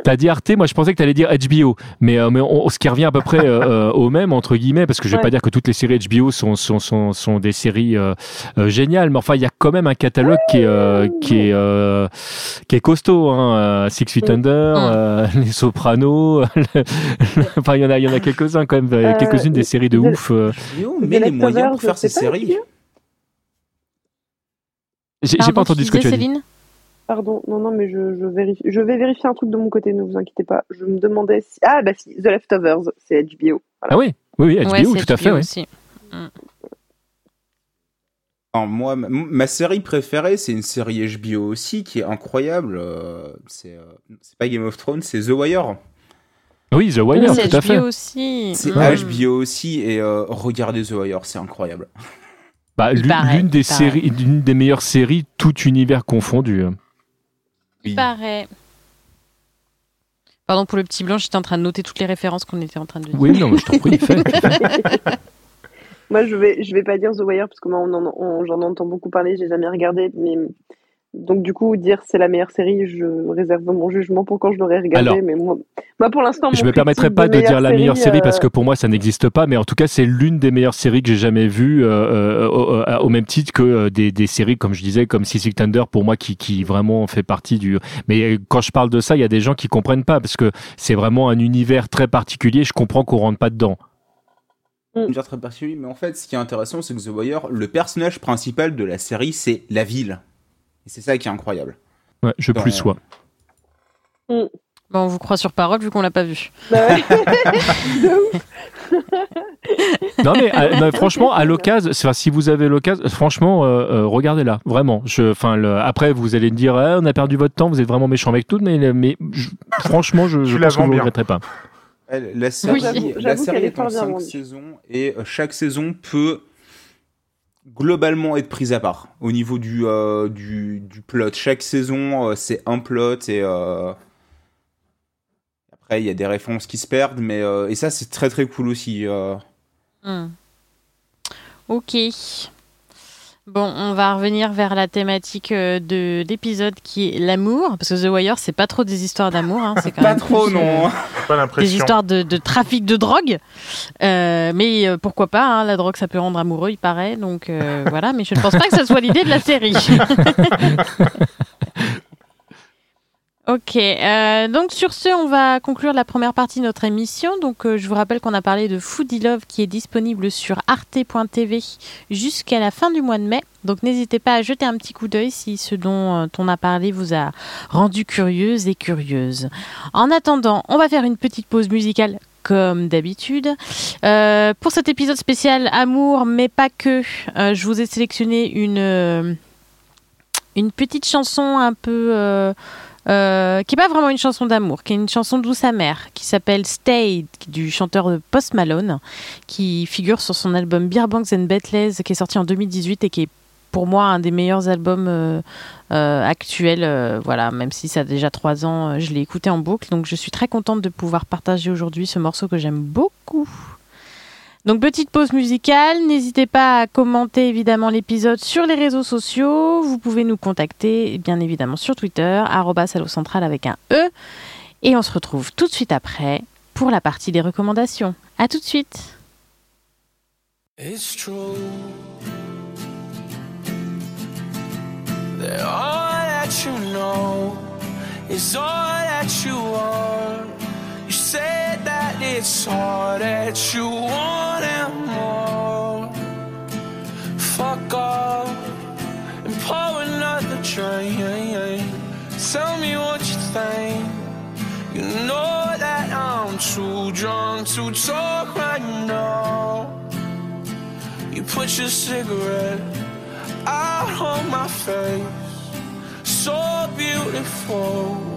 t'as dit Arte. Moi, je pensais que t'allais dire HBO, mais euh, mais on- ce qui revient à peu près euh, euh, au même entre guillemets, parce que je vais Ouais. pas dire que toutes les séries HBO sont sont sont, sont des séries euh, euh, géniales, mais enfin il y a quand même un catalogue qui est euh, qui est euh, qui est costaud. Hein. Six Feet Mm. Under, Mm. euh, Les Sopranos. enfin il y en a il y en a quelques uns quand même, quelques-unes des séries de The- ouf. euh. HBO met les moyens pour faire ces séries. J'ai pas entendu ce que tu disais, as dit. Céline? Pardon, non, non, mais je, je, vérifie, je vais vérifier un truc de mon côté, ne vous inquiétez pas. Je me demandais si. Ah, bah si, The Leftovers, c'est HBO. Voilà. Ah oui, oui, oui, HBO, Ouais, c'est tout à fait. Aussi. Alors, moi, ma, ma série préférée, c'est une série HBO aussi qui est incroyable. euh, c'est euh, c'est pas Game of Thrones, c'est The Wire. Oui, The Wire, c'est tout à fait. HBO aussi. C'est Mm. HBO aussi et euh, regardez The Wire, c'est incroyable. Bah, l'une paraît, l'une des il paraît. séries, l'une des meilleures séries, tout univers confondu. Il paraît. Pardon pour le petit blanc, j'étais en train de noter toutes les références qu'on était en train de dire. Oui, non, mais je t'en prie, fais. Moi, je vais, je vais pas dire The Wire parce que moi, on en- on- j'en entends beaucoup parler, j'ai jamais regardé, mais donc du coup, dire c'est la meilleure série, je réserve mon jugement pour quand je l'aurai regardé. Alors, mais moi, moi, pour l'instant, Je mon me permettrai pas de dire la meilleure série euh, parce que pour moi ça n'existe pas, mais en tout cas c'est l'une des meilleures séries que j'ai jamais vues, euh, euh, au, euh, au même titre que euh, des, des séries comme je disais comme Six Feet Thunder pour moi qui, qui vraiment fait partie du. Mais euh, quand je parle de ça, il y a des gens qui comprennent pas parce que c'est vraiment un univers très particulier. Je comprends qu'on rentre pas dedans. Veux dire très particulier, mais en fait, ce qui est intéressant, c'est que The Wire, le personnage principal de la série, c'est la ville. Et c'est ça qui est incroyable. Ouais, je Dans- plus sois. Bon, on vous croit sur parole vu qu'on l'a pas vu. bah. Non mais euh, non, franchement à l'occasion, si vous avez l'occasion, franchement euh, euh, regardez-la vraiment. Je, enfin le- après vous allez me dire Ah, on a perdu votre temps, vous êtes vraiment méchant avec tout, mais mais je- franchement je, je pense que vends vous ne bien. regretterez pas. La série, la est est en fort bien 5 vendue. saisons et chaque saison peut globalement être prise à part au niveau du, euh, du, plot. Chaque saison, euh, c'est un plot et euh, après il y a des références qui se perdent, mais et ça c'est très très cool aussi. Hmm. Ok. Bon, on va revenir vers la thématique euh, de l'épisode qui est l'amour, parce que The Wire, c'est pas trop des histoires d'amour, hein, c'est quand Pas même trop plus, euh, non. Pas des histoires de, de trafic de drogue. Euh, mais euh, pourquoi pas, hein, la drogue ça peut rendre amoureux, il paraît. Donc euh, voilà, mais je ne pense pas que ça soit l'idée de la série. Ok, euh, donc sur ce, on va conclure la première partie de notre émission. Donc euh, je vous rappelle qu'on a parlé de Foodie Love qui est disponible sur arte.tv jusqu'à la fin du mois de mai. Donc n'hésitez pas à jeter un petit coup d'œil si ce dont euh, on a parlé vous a rendu curieuse et curieuse. En attendant, on va faire une petite pause musicale comme d'habitude. Pour cet épisode spécial Amour, mais pas que, je vous ai sélectionné une, une petite chanson un peu... euh, qui n'est pas vraiment une chanson d'amour, qui est une chanson douce amère, qui s'appelle Stay, du chanteur Post Malone, qui figure sur son album Beer Banks and Bettles, qui est sorti en 2018 et qui est pour moi un des meilleurs albums euh, euh, actuels. voilà, même si ça a déjà trois ans, je l'ai écouté en boucle, donc je suis très contente de pouvoir partager aujourd'hui ce morceau que j'aime beaucoup. Donc petite pause musicale, n'hésitez pas à commenter évidemment l'épisode sur les réseaux sociaux. Vous pouvez nous contacter bien évidemment sur Twitter, @allocentral avec un E. Et on se retrouve tout de suite après pour la partie des recommandations. À tout de suite. It's all that you want and more. Fuck off and pour another drink. Tell me what you think. You know that I'm too drunk to talk right now. You put your cigarette out on my face, so beautiful.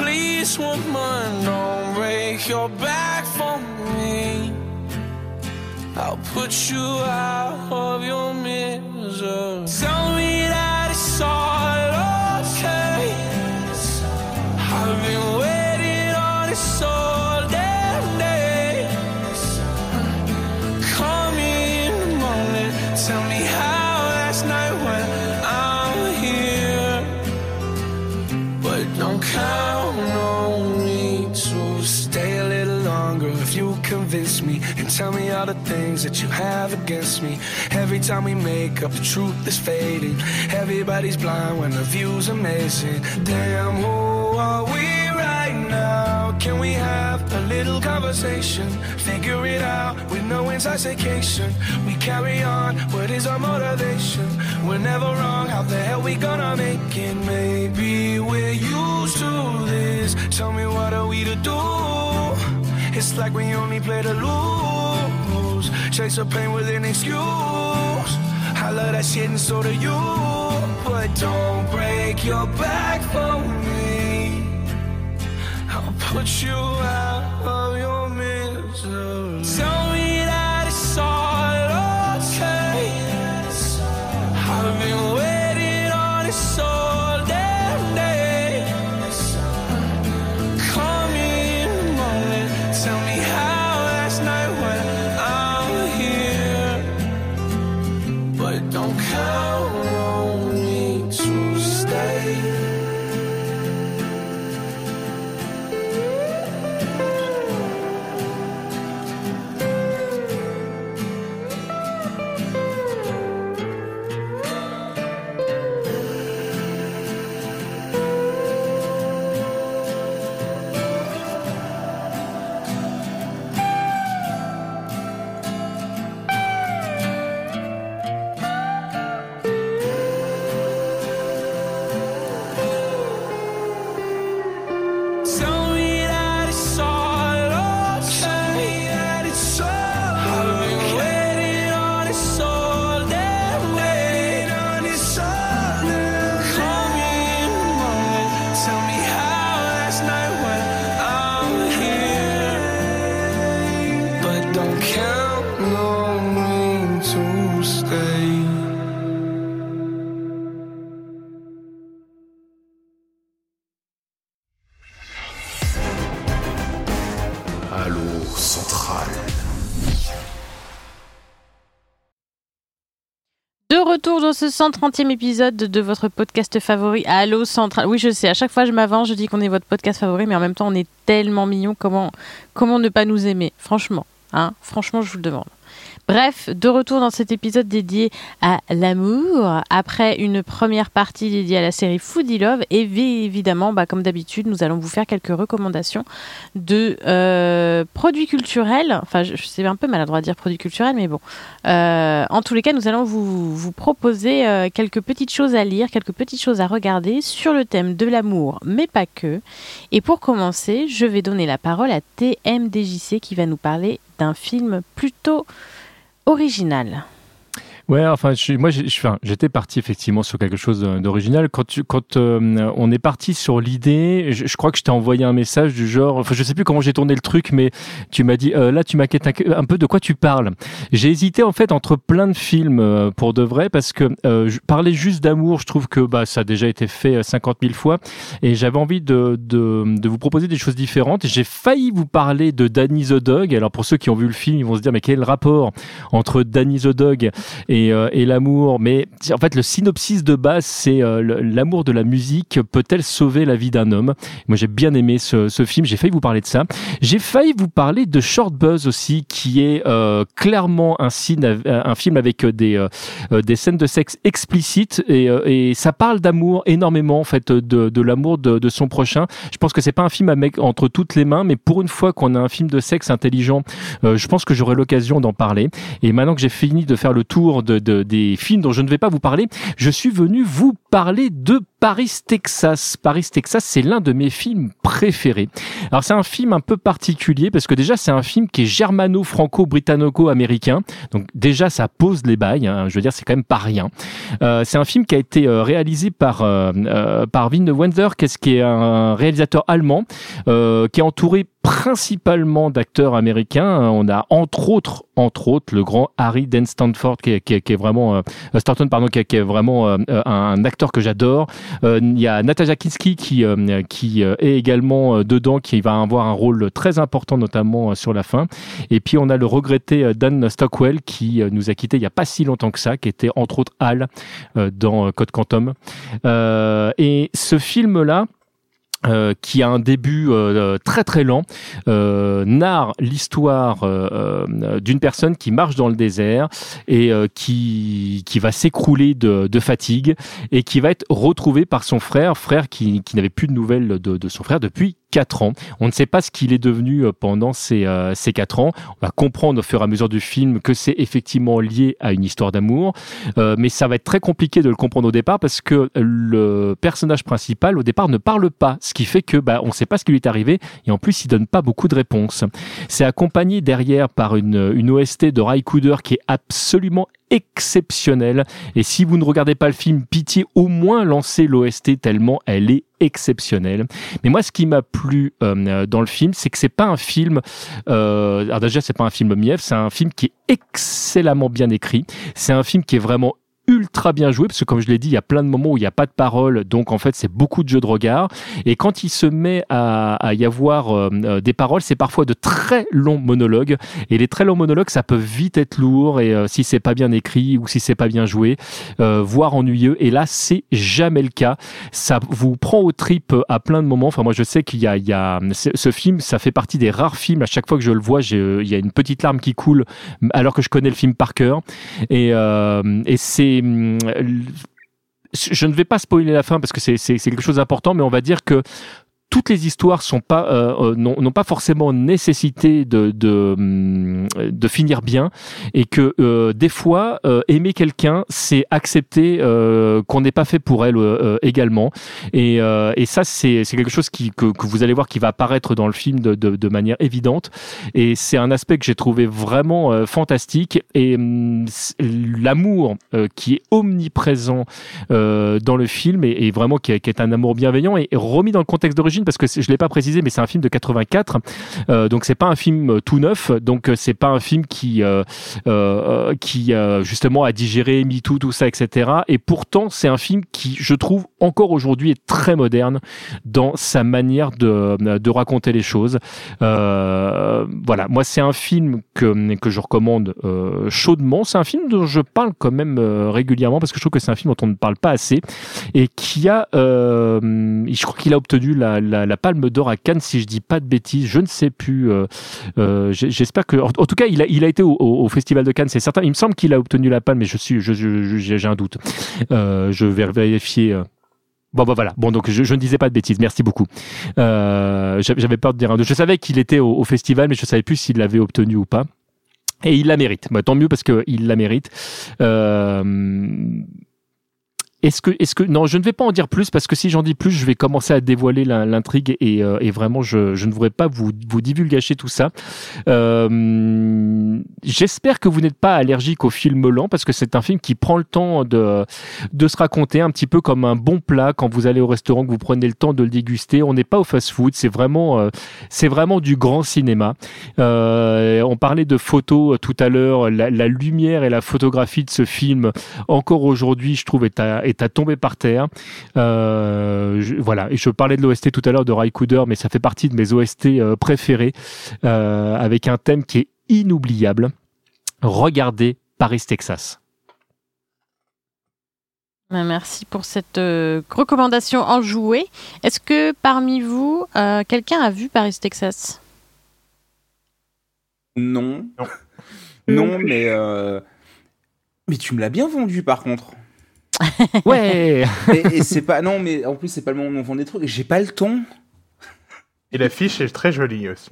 Please, woman, don't break your back for me. I'll put you out of your misery. Tell me that it's all okay. I've been waiting on this all tell me all the things that you have against me. Every time we make up, the truth is fading. Everybody's blind when the view's amazing. Damn, who are we right now? Can we have a little conversation? Figure it out with no intoxication. We carry on. What is our motivation? We're never wrong. How the hell we gonna make it? Maybe we're used to this. Tell me what are we to do? It's like we only play to lose. Chase the pain with an excuse. I love that shit and so do you. But don't break your back for me. I'll put you out of your misery. Stay. De retour dans ce 130e épisode de votre podcast favori, Allo Central. Oui, je sais, à chaque fois je m'avance, je dis qu'on est votre podcast favori, mais en même temps on est tellement mignon. Comment, comment ne pas nous aimer? Franchement, hein? Franchement, je vous le demande. Bref, de retour dans cet épisode dédié à l'amour, après une première partie dédiée à la série Foodie Love, et vi- évidemment, bah, comme d'habitude, nous allons vous faire quelques recommandations de euh, produits culturels. Enfin, je, sais un peu maladroit de dire produits culturels, mais bon. Euh, en tous les cas, nous allons vous, vous proposer euh, quelques petites choses à lire, quelques petites choses à regarder sur le thème de l'amour, mais pas que. Et pour commencer, je vais donner la parole à TMDJC qui va nous parler d'un film plutôt original. Ouais, enfin, je, moi, j'étais parti effectivement sur quelque chose euh, d'original. Quand, tu, quand euh, on est parti sur l'idée, je, je crois que je t'ai envoyé un message du genre, enfin, je sais plus comment j'ai tourné le truc, mais tu m'as dit, euh, là, tu m'inquiètes un, un peu de quoi tu parles? J'ai hésité en fait entre plein de films euh, pour de vrai, parce que euh, parler juste d'amour, je trouve que bah, ça a déjà été fait euh, 50 000 fois, et j'avais envie de, de, de vous proposer des choses différentes. J'ai failli vous parler de Danny the Dog. Alors pour ceux qui ont vu le film, ils vont se dire, mais quel rapport entre Danny the Dog et et, euh, et l'amour. Mais en fait, le synopsis de base, c'est euh, l'amour de la musique peut-elle sauver la vie d'un homme? Moi, j'ai bien aimé ce, film. J'ai failli vous parler de ça. J'ai failli vous parler de Short Buzz aussi, qui est euh, clairement un, film avec des, des scènes de sexe explicites et, ça parle d'amour énormément en fait de, l'amour de, son prochain. Je pense que c'est pas un film entre toutes les mains, mais pour une fois qu'on a un film de sexe intelligent, je pense que j'aurai l'occasion d'en parler. Et maintenant que j'ai fini de faire le tour de, de- des films dont je ne vais pas vous parler, je suis venu vous parler de Paris, Texas. Paris, Texas, c'est l'un de mes films préférés. Alors c'est un film un peu particulier parce que déjà c'est un film qui est germano-franco-britannico-américain. Donc déjà ça pose les bails. hein. Je veux dire c'est quand même pas rien. Euh, c'est un film qui a été euh, réalisé par euh, euh, par Wenders, qu'est-ce qui est un réalisateur allemand qui est entouré principalement d'acteurs américains. On a entre autres, entre autres, le grand Harry Dean Stanford qui est, qui est- qui est vraiment euh, Stanton pardon qui est, qui est vraiment euh, euh, un acteur que j'adore. Euh, Il y a Natasha Kinski qui euh, qui euh, est également euh, dedans, qui va avoir un rôle très important notamment euh, sur la fin. Et puis on a le regretté euh, Dan Stockwell qui euh, nous a quitté il y a pas si longtemps que ça, qui était entre autres Hal euh, dans euh, Code Quantum. Euh, et ce film là. Euh, qui a un début euh, très très lent, euh, narre l'histoire euh, euh, d'une personne qui marche dans le désert et euh, qui, qui va s'écrouler de, de fatigue et qui va être retrouvé par son frère, frère qui, qui n'avait plus de nouvelles de, de son frère depuis quatre ans. On ne sait pas ce qu'il est devenu euh, pendant ces, euh, ces quatre ans. On va comprendre au fur et à mesure du film que c'est effectivement lié à une histoire d'amour, Euh, mais ça va être très compliqué de le comprendre au départ parce que le personnage principal au départ ne parle pas, ce qui fait que bah, on ne sait pas ce qui lui est arrivé et en plus il donne pas beaucoup de réponses. C'est accompagné derrière par une, une OST de Ray Cooder qui est absolument exceptionnelle. Et si vous ne regardez pas le film, pitié, au moins lancez l'OST tellement elle est exceptionnelle. Mais moi, ce qui m'a plu euh, dans le film, c'est que c'est pas un film. Euh, alors déjà, c'est pas un film mièvre, c'est un film qui est excellemment bien écrit. C'est un film qui est vraiment ultra bien joué parce que comme je l'ai dit il y a plein de moments où il n'y a pas de parole donc en fait c'est beaucoup de jeux de regard. Et quand il se met à, à y avoir euh, euh, des paroles c'est parfois de très longs monologues. Et les très longs monologues ça peut vite être lourd et euh, si c'est pas bien écrit ou si c'est pas bien joué euh, voire ennuyeux. Et là c'est jamais le cas. Ça vous prend aux tripes à plein de moments. Enfin moi je sais qu'il y a, il y a ce film ça fait partie des rares films. À chaque fois que je le vois il y a une petite larme qui coule alors que je connais le film par cœur. Et, euh, et c'est je ne vais pas spoiler la fin parce que c'est quelque chose d'important, mais on va dire que toutes les histoires sont pas euh, euh, n'ont pas forcément nécessité de de, hum, de finir bien et que euh, des fois euh, aimer quelqu'un c'est accepter euh, qu'on n'est pas fait pour elle euh, également. Et, et ça c'est quelque chose qui que, que vous allez voir qui va apparaître dans le film de, de, de manière évidente. Et c'est un aspect que j'ai trouvé vraiment fantastique. Et hum, l'amour qui est omniprésent dans le film et, et vraiment qui est, qui est un amour bienveillant et remis dans le contexte d'origine parce que je l'ai pas précisé mais c'est un film de 84 euh, donc c'est pas un film euh, tout neuf. Donc euh, c'est pas un film qui euh, qui justement a digéré MeToo tout ça etc et pourtant c'est un film qui je trouve encore aujourd'hui est très moderne dans sa manière de, de raconter les choses. Voilà. Moi c'est un film que, que je recommande chaudement. C'est un film dont je parle quand même régulièrement parce que je trouve que c'est un film dont on ne parle pas assez et qui a je crois qu'il a obtenu la, la, Palme d'Or à Cannes si je dis pas de bêtises je ne sais plus euh, euh, j'espère que en, tout cas il a, été au, Festival de Cannes c'est certain il me semble qu'il a obtenu la Palme mais je suis j'ai un doute Euh, je vais vérifier. Bon, bah voilà. Bon, donc je, ne disais pas de bêtises. Merci beaucoup. J'avais peur de dire un. Je savais qu'il était au, festival, mais je savais plus s'il l'avait obtenu ou pas. Et il la mérite. Bah, tant mieux parce qu'il la mérite. Euh, est-ce que, est-ce que, non, je ne vais pas en dire plus parce que si j'en dis plus, je vais commencer à dévoiler l'in- l'intrigue et, euh, et vraiment, je, je ne voudrais pas vous, vous divulgacher tout ça. Euh, j'espère que vous n'êtes pas allergique au film lent parce que c'est un film qui prend le temps de, de se raconter un petit peu comme un bon plat quand vous allez au restaurant, que vous prenez le temps de le déguster. On n'est pas au fast-food, c'est vraiment, euh, c'est vraiment du grand cinéma. Euh, on parlait de photos euh, tout à l'heure, la, la lumière et la photographie de ce film, encore aujourd'hui, je trouve, est à, est à tomber par terre. Euh, je- voilà, et je parlais de l'OST tout à l'heure de Ray Cooder, mais ça fait partie de mes OST euh, préférés, euh, avec un thème qui est inoubliable. Regardez Paris, Texas. Ben, Merci pour cette euh, recommandation enjouée. Est-ce que parmi vous, euh, quelqu'un a vu Paris, Texas? Non. Non. Mais. euh, Mais tu me l'as bien vendu par contre. Ouais et et c'est pas. Non, mais en plus, c'est pas le moment de vendre des trucs. J'ai pas le temps. Et l'affiche est très jolie aussi.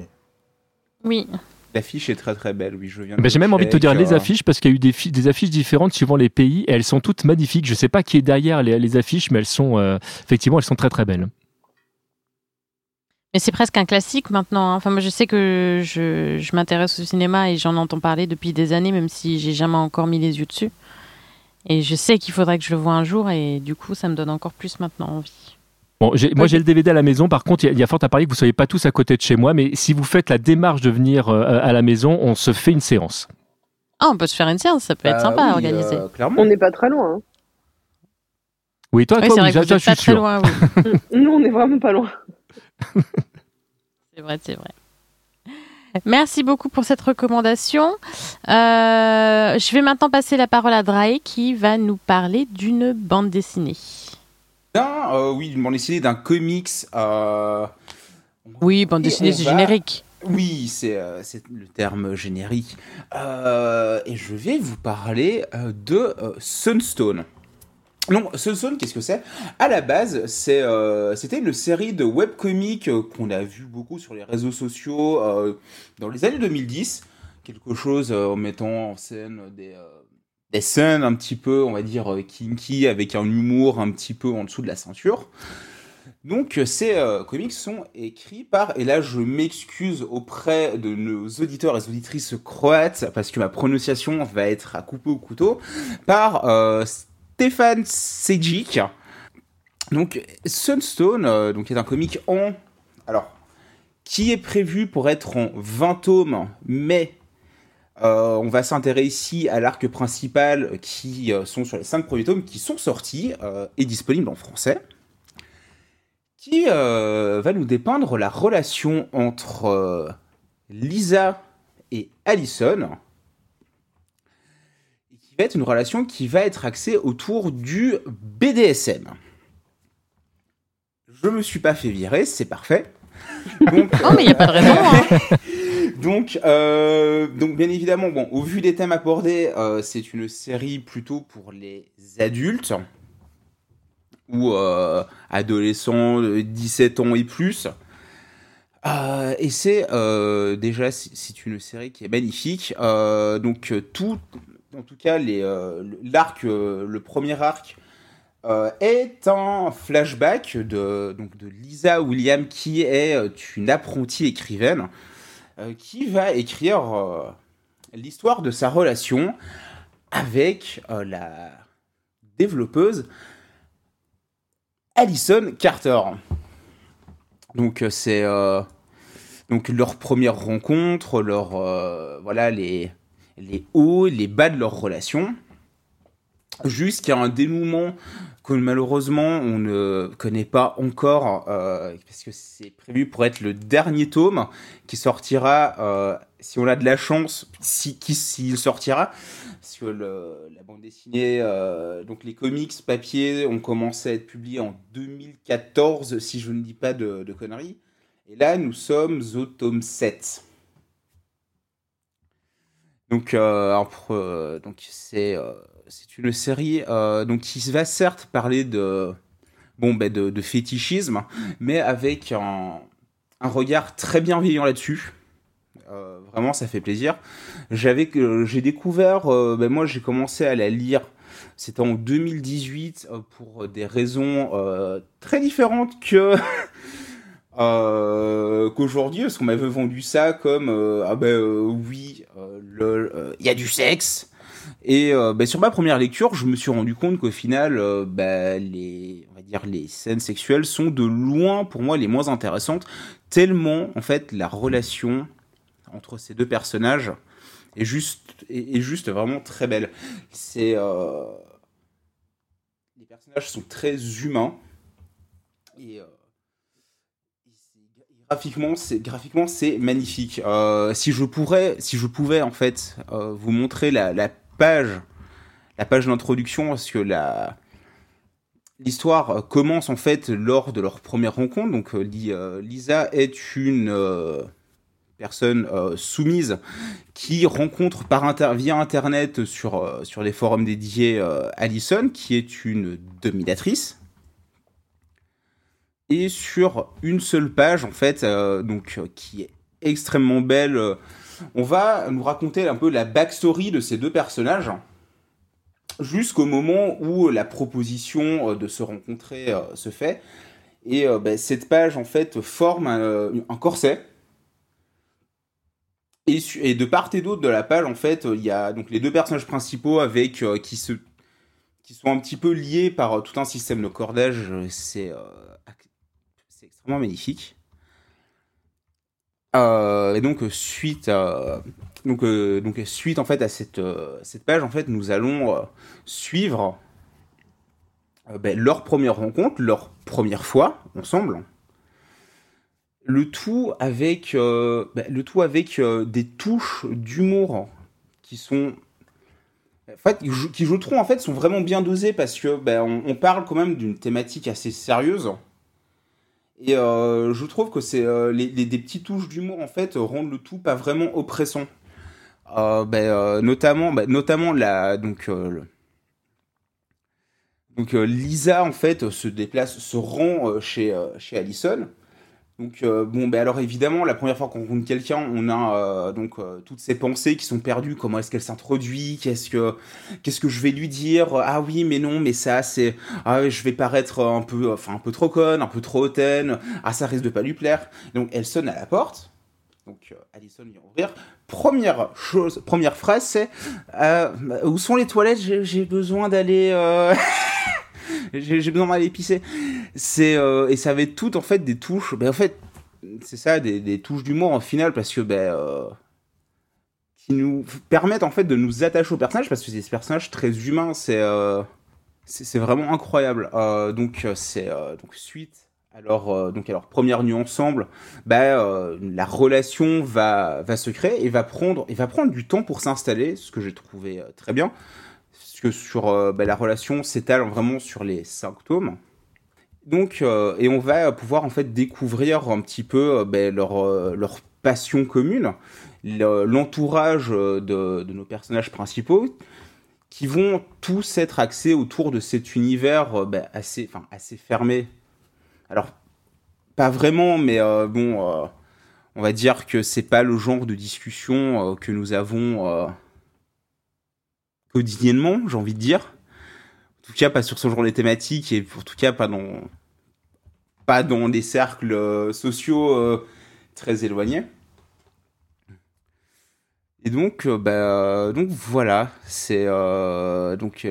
Oui. L'affiche est très très belle, oui, je viens de J'ai même envie de te dire les euh, affiches parce qu'il y a eu des, fi- des affiches différentes suivant les pays et elles sont toutes magnifiques. Je sais pas qui est derrière les, les affiches, mais elles sont euh, effectivement elles sont très très belles. Mais c'est presque un classique maintenant. hein. Enfin, moi, je sais que je, je m'intéresse au cinéma et j'en entends parler depuis des années, même si j'ai jamais encore mis les yeux dessus. Et je sais qu'il faudrait que je le voie un jour et du coup, ça me donne encore plus maintenant envie. Bon, j'ai- moi j'ai le DVD à la maison. Par contre, il y a- il y, a fort à parier que vous soyez pas tous à côté de chez moi, mais si vous faites la démarche de venir euh, à la maison, on se fait une séance. Ah, on peut se faire une séance, ça peut être bah sympa à organiser. euh, clairement. On n'est pas très loin. hein. Oui, toi, oui, toi, c'est oui, vrai que vous ça, êtes pas très loin, oui. Nous, on n'est vraiment pas loin. C'est vrai, c'est vrai. Merci beaucoup pour cette recommandation. Euh, je vais maintenant passer la parole à Drae qui va nous parler d'une bande dessinée. D'un, euh, oui, d'une bande dessinée, d'un comics. euh, Oui, bande dessinée, c'est va- générique. Oui, c'est euh, le terme générique. Euh, et je vais vous parler euh, de euh, Sunstone. Non, Sunstone, qu'est-ce que c'est? À la base, euh, c'était une série de webcomics euh, qu'on a vu beaucoup sur les réseaux sociaux euh, dans les années 2010. Quelque chose en mettant en scène des, scènes un petit peu, on va dire, kinky, avec un humour un petit peu en dessous de la ceinture. Donc ces comics sont écrits par, et là je m'excuse auprès de nos auditeurs et auditrices croates, parce que ma prononciation va être à couper au couteau, par Stefan Sejic. Donc Sunstone, euh, donc est un comic en... Alors, qui est prévu pour être en 20 tomes, mais euh, on va s'intéresser ici à l'arc principal qui euh, sont sur les 5 premiers tomes qui sont sortis euh, et disponibles en français qui va nous dépeindre la relation entre Lisa et Allison, va être une relation qui va être axée autour du BDSM. Je me suis pas fait virer, c'est parfait. Donc, Non, mais il n'y a pas de raison. hein. donc, euh, donc, bien évidemment, bon, au vu des thèmes abordés, euh, c'est une série plutôt pour les adultes ou euh, adolescents de 17 ans et plus. Euh, et c'est euh, déjà c'est- une série qui est magnifique. Euh, donc tout, en tout cas euh, l'arc, euh, le premier arc euh, est un flashback de donc de Lisa William qui est une apprentie écrivaine qui va écrire l'histoire de sa relation avec la développeuse Alison Carter. Donc c'est donc leur première rencontre, leur voilà les les hauts, les bas de leur relation, jusqu'à un dénouement que malheureusement on ne connaît pas encore euh, parce que c'est prévu pour être le dernier tome qui sortira euh, si on a de la chance, si s'il sortira parce que la bande dessinée, euh, donc les comics papier ont commencé à être publiés en 2014, si je ne dis pas de, de conneries. Et là, nous sommes au tome 7. Donc, euh, euh, donc c'est euh, une série euh, donc qui va certes parler de bon ben de, de fétichisme, mais avec un, un regard très bienveillant là-dessus. Euh, vraiment, ça fait plaisir. J'avais j'ai découvert, euh, ben moi j'ai commencé à la lire. C'était en 2018 euh, pour des raisons très différentes que euh, qu'aujourd'hui, parce qu'on m'avait vendu ça comme euh, ah ben euh, oui, lol, euh, il y a du sexe. Et ben, sur ma première lecture, je me suis rendu compte qu'au final, ben, les, on va dire les scènes sexuelles sont de loin pour moi les moins intéressantes, tellement en fait la relation entre ces deux personnages est juste est, juste vraiment très belle. Les personnages sont très humains graphiquement c'est magnifique. Euh, si je si je pouvais en fait euh, vous montrer la, page la page d'introduction parce que l'histoire euh, commence en fait lors de leur première rencontre. Donc Li- Lisa est une personne soumise qui rencontre par via internet sur, les forums dédiés Allison, qui est une dominatrice. Et sur une seule page, en fait, euh, donc, euh, qui est extrêmement belle, euh, on va nous raconter un peu la backstory de ces deux personnages jusqu'au moment où la proposition euh, de se rencontrer euh, se fait. Et euh, ben, cette page, en fait, forme un, euh, corset. Et, de part et d'autre de la page, en fait, euh, il y a donc les deux personnages principaux avec euh, qui se qui sont un petit peu liés par euh, tout un système de cordage. euh, C'est magnifique. Euh, et donc euh, suite à, donc, euh, donc suite en fait à cette, cette page, en fait, nous allons suivre ben, leur première rencontre, leur première fois ensemble. Le tout avec, ben, le tout avec des touches d'humour qui sont en fait, qui, je- trouve en fait sont vraiment bien dosées parce que ben, on parle quand même d'une thématique assez sérieuse et euh, je trouve que c'est euh, les, des petites touches d'humour en fait rendent le tout pas vraiment oppressant. Euh, ben, notamment, ben, notamment la donc donc Lisa en fait se déplace, se rend chez chez Allison. Donc euh, bon ben alors évidemment la première fois qu'on rencontre quelqu'un on a euh, donc euh, toutes ces pensées qui sont perdues. Comment est-ce qu'elle s'introduit? Qu'est-ce que qu'est-ce que je vais lui dire? Ah oui mais non mais ça c'est ah je vais paraître un peu enfin un peu trop conne un peu trop hautaine. Ah ça risque de pas lui plaire. Donc elle sonne à la porte. Donc euh, Alison vient ouvrir première chose première phrase c'est euh, où sont les toilettes? J'ai j'ai besoin d'aller euh, j'ai besoin d'aller pisser. Euh, et ça avait tout en fait des touches ben en fait c'est ça des, des touches d'humour en final parce que ben euh, qui nous permettent en fait de nous attacher au personnage parce que c'est des personnages très humains c'est euh, c'est c'est vraiment incroyable. Donc suite alors euh, première nuit ensemble ben la relation va se créer et va prendre du temps pour s'installer ce que j'ai trouvé très bien parce que sur euh, ben, la relation s'étale vraiment sur les tomes donc, euh, et on va pouvoir en fait découvrir un petit peu euh, ben, leur, leur passion commune, le- l'entourage de, de nos personnages principaux, qui vont tous être axés autour de cet univers ben, assez, assez fermé. Alors, pas vraiment, mais bon, on va dire que c'est pas le genre de discussion que nous avons quotidiennement, j'ai envie de dire. En tout cas, pas sur ce genre de thématique et en tout cas pas dans pas dans des cercles euh, sociaux euh, très éloignés. Et donc, euh, bah, donc voilà, c'est donc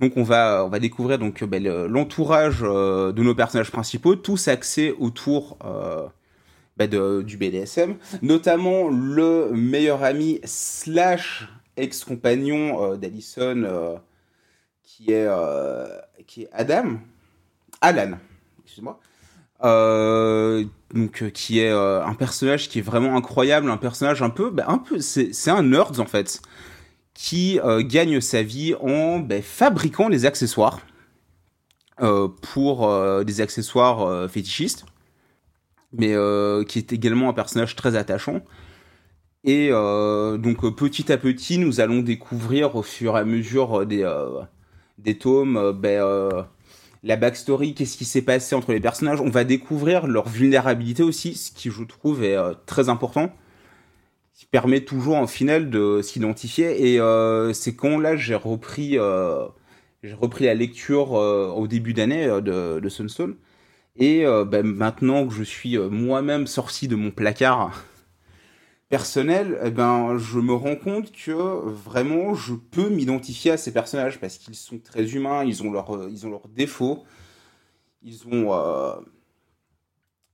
donc on va on va découvrir donc bah, le- l'entourage de nos personnages principaux, tous axés autour bah, du BDSM, notamment le meilleur ami slash ex-compagnon euh, d'Alison euh, qui est euh, qui est Adam, Alan, excuse-moi. Qui est un personnage qui est vraiment incroyable, un personnage un peu, bah, un peu, c'est un nerd en fait, qui gagne sa vie en bah, fabriquant des accessoires pour des accessoires fétichistes, mais qui est également un personnage très attachant. Et euh, donc euh, petit à petit, nous allons découvrir au fur et à mesure euh, des euh, des tomes, euh, ben, euh, la backstory, qu'est-ce qui s'est passé entre les personnages. On va découvrir leur vulnérabilité aussi, ce qui je trouve est très important, qui permet toujours en final de s'identifier. Et c'est quand là j'ai repris, j'ai repris la lecture au début d'année de, de Sunstone. Et ben, maintenant que je suis moi-même sorti de mon placard personnel, eh ben, je me rends compte que vraiment je peux m'identifier à ces personnages parce qu'ils sont très humains, ils ont leurs euh, ils ont leurs défauts, ils ont euh,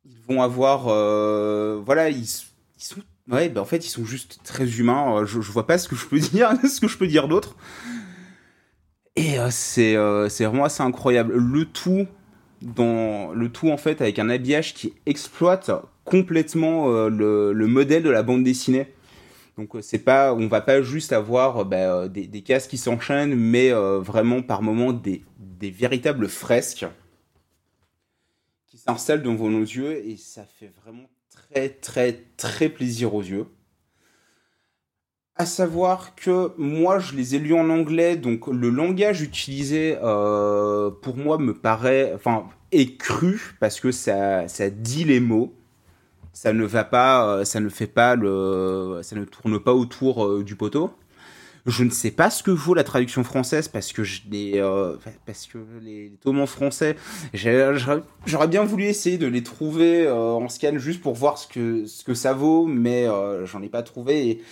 ils vont avoir euh, voilà ils, sont ouais ben en fait ils sont juste très humains. Je, vois pas ce que je peux dire ce que je peux dire d'autre. Et c'est c'est vraiment assez incroyable. Le tout dans le tout en fait avec un habillage qui exploite complètement euh, le, le modèle de la bande dessinée. Donc euh, c'est pas, on va pas juste avoir euh, bah, des, des cases qui s'enchaînent, mais vraiment par moments des, véritables fresques qui s'installent devant nos yeux et ça fait vraiment très très très plaisir aux yeux. À savoir que moi je les ai lus en anglais, donc le langage utilisé pour moi me paraît, enfin, est cru parce que ça, ça dit les mots ça ne va pas, euh, ça ne fait pas le, ça ne tourne pas autour euh, du poteau. Je ne sais pas ce que vaut la traduction française parce que l'ai, euh, parce que les, les tomes en français, j'aurais bien voulu essayer de les trouver euh, en scan juste pour voir ce que ce que ça vaut, mais j'en ai pas trouvé. Et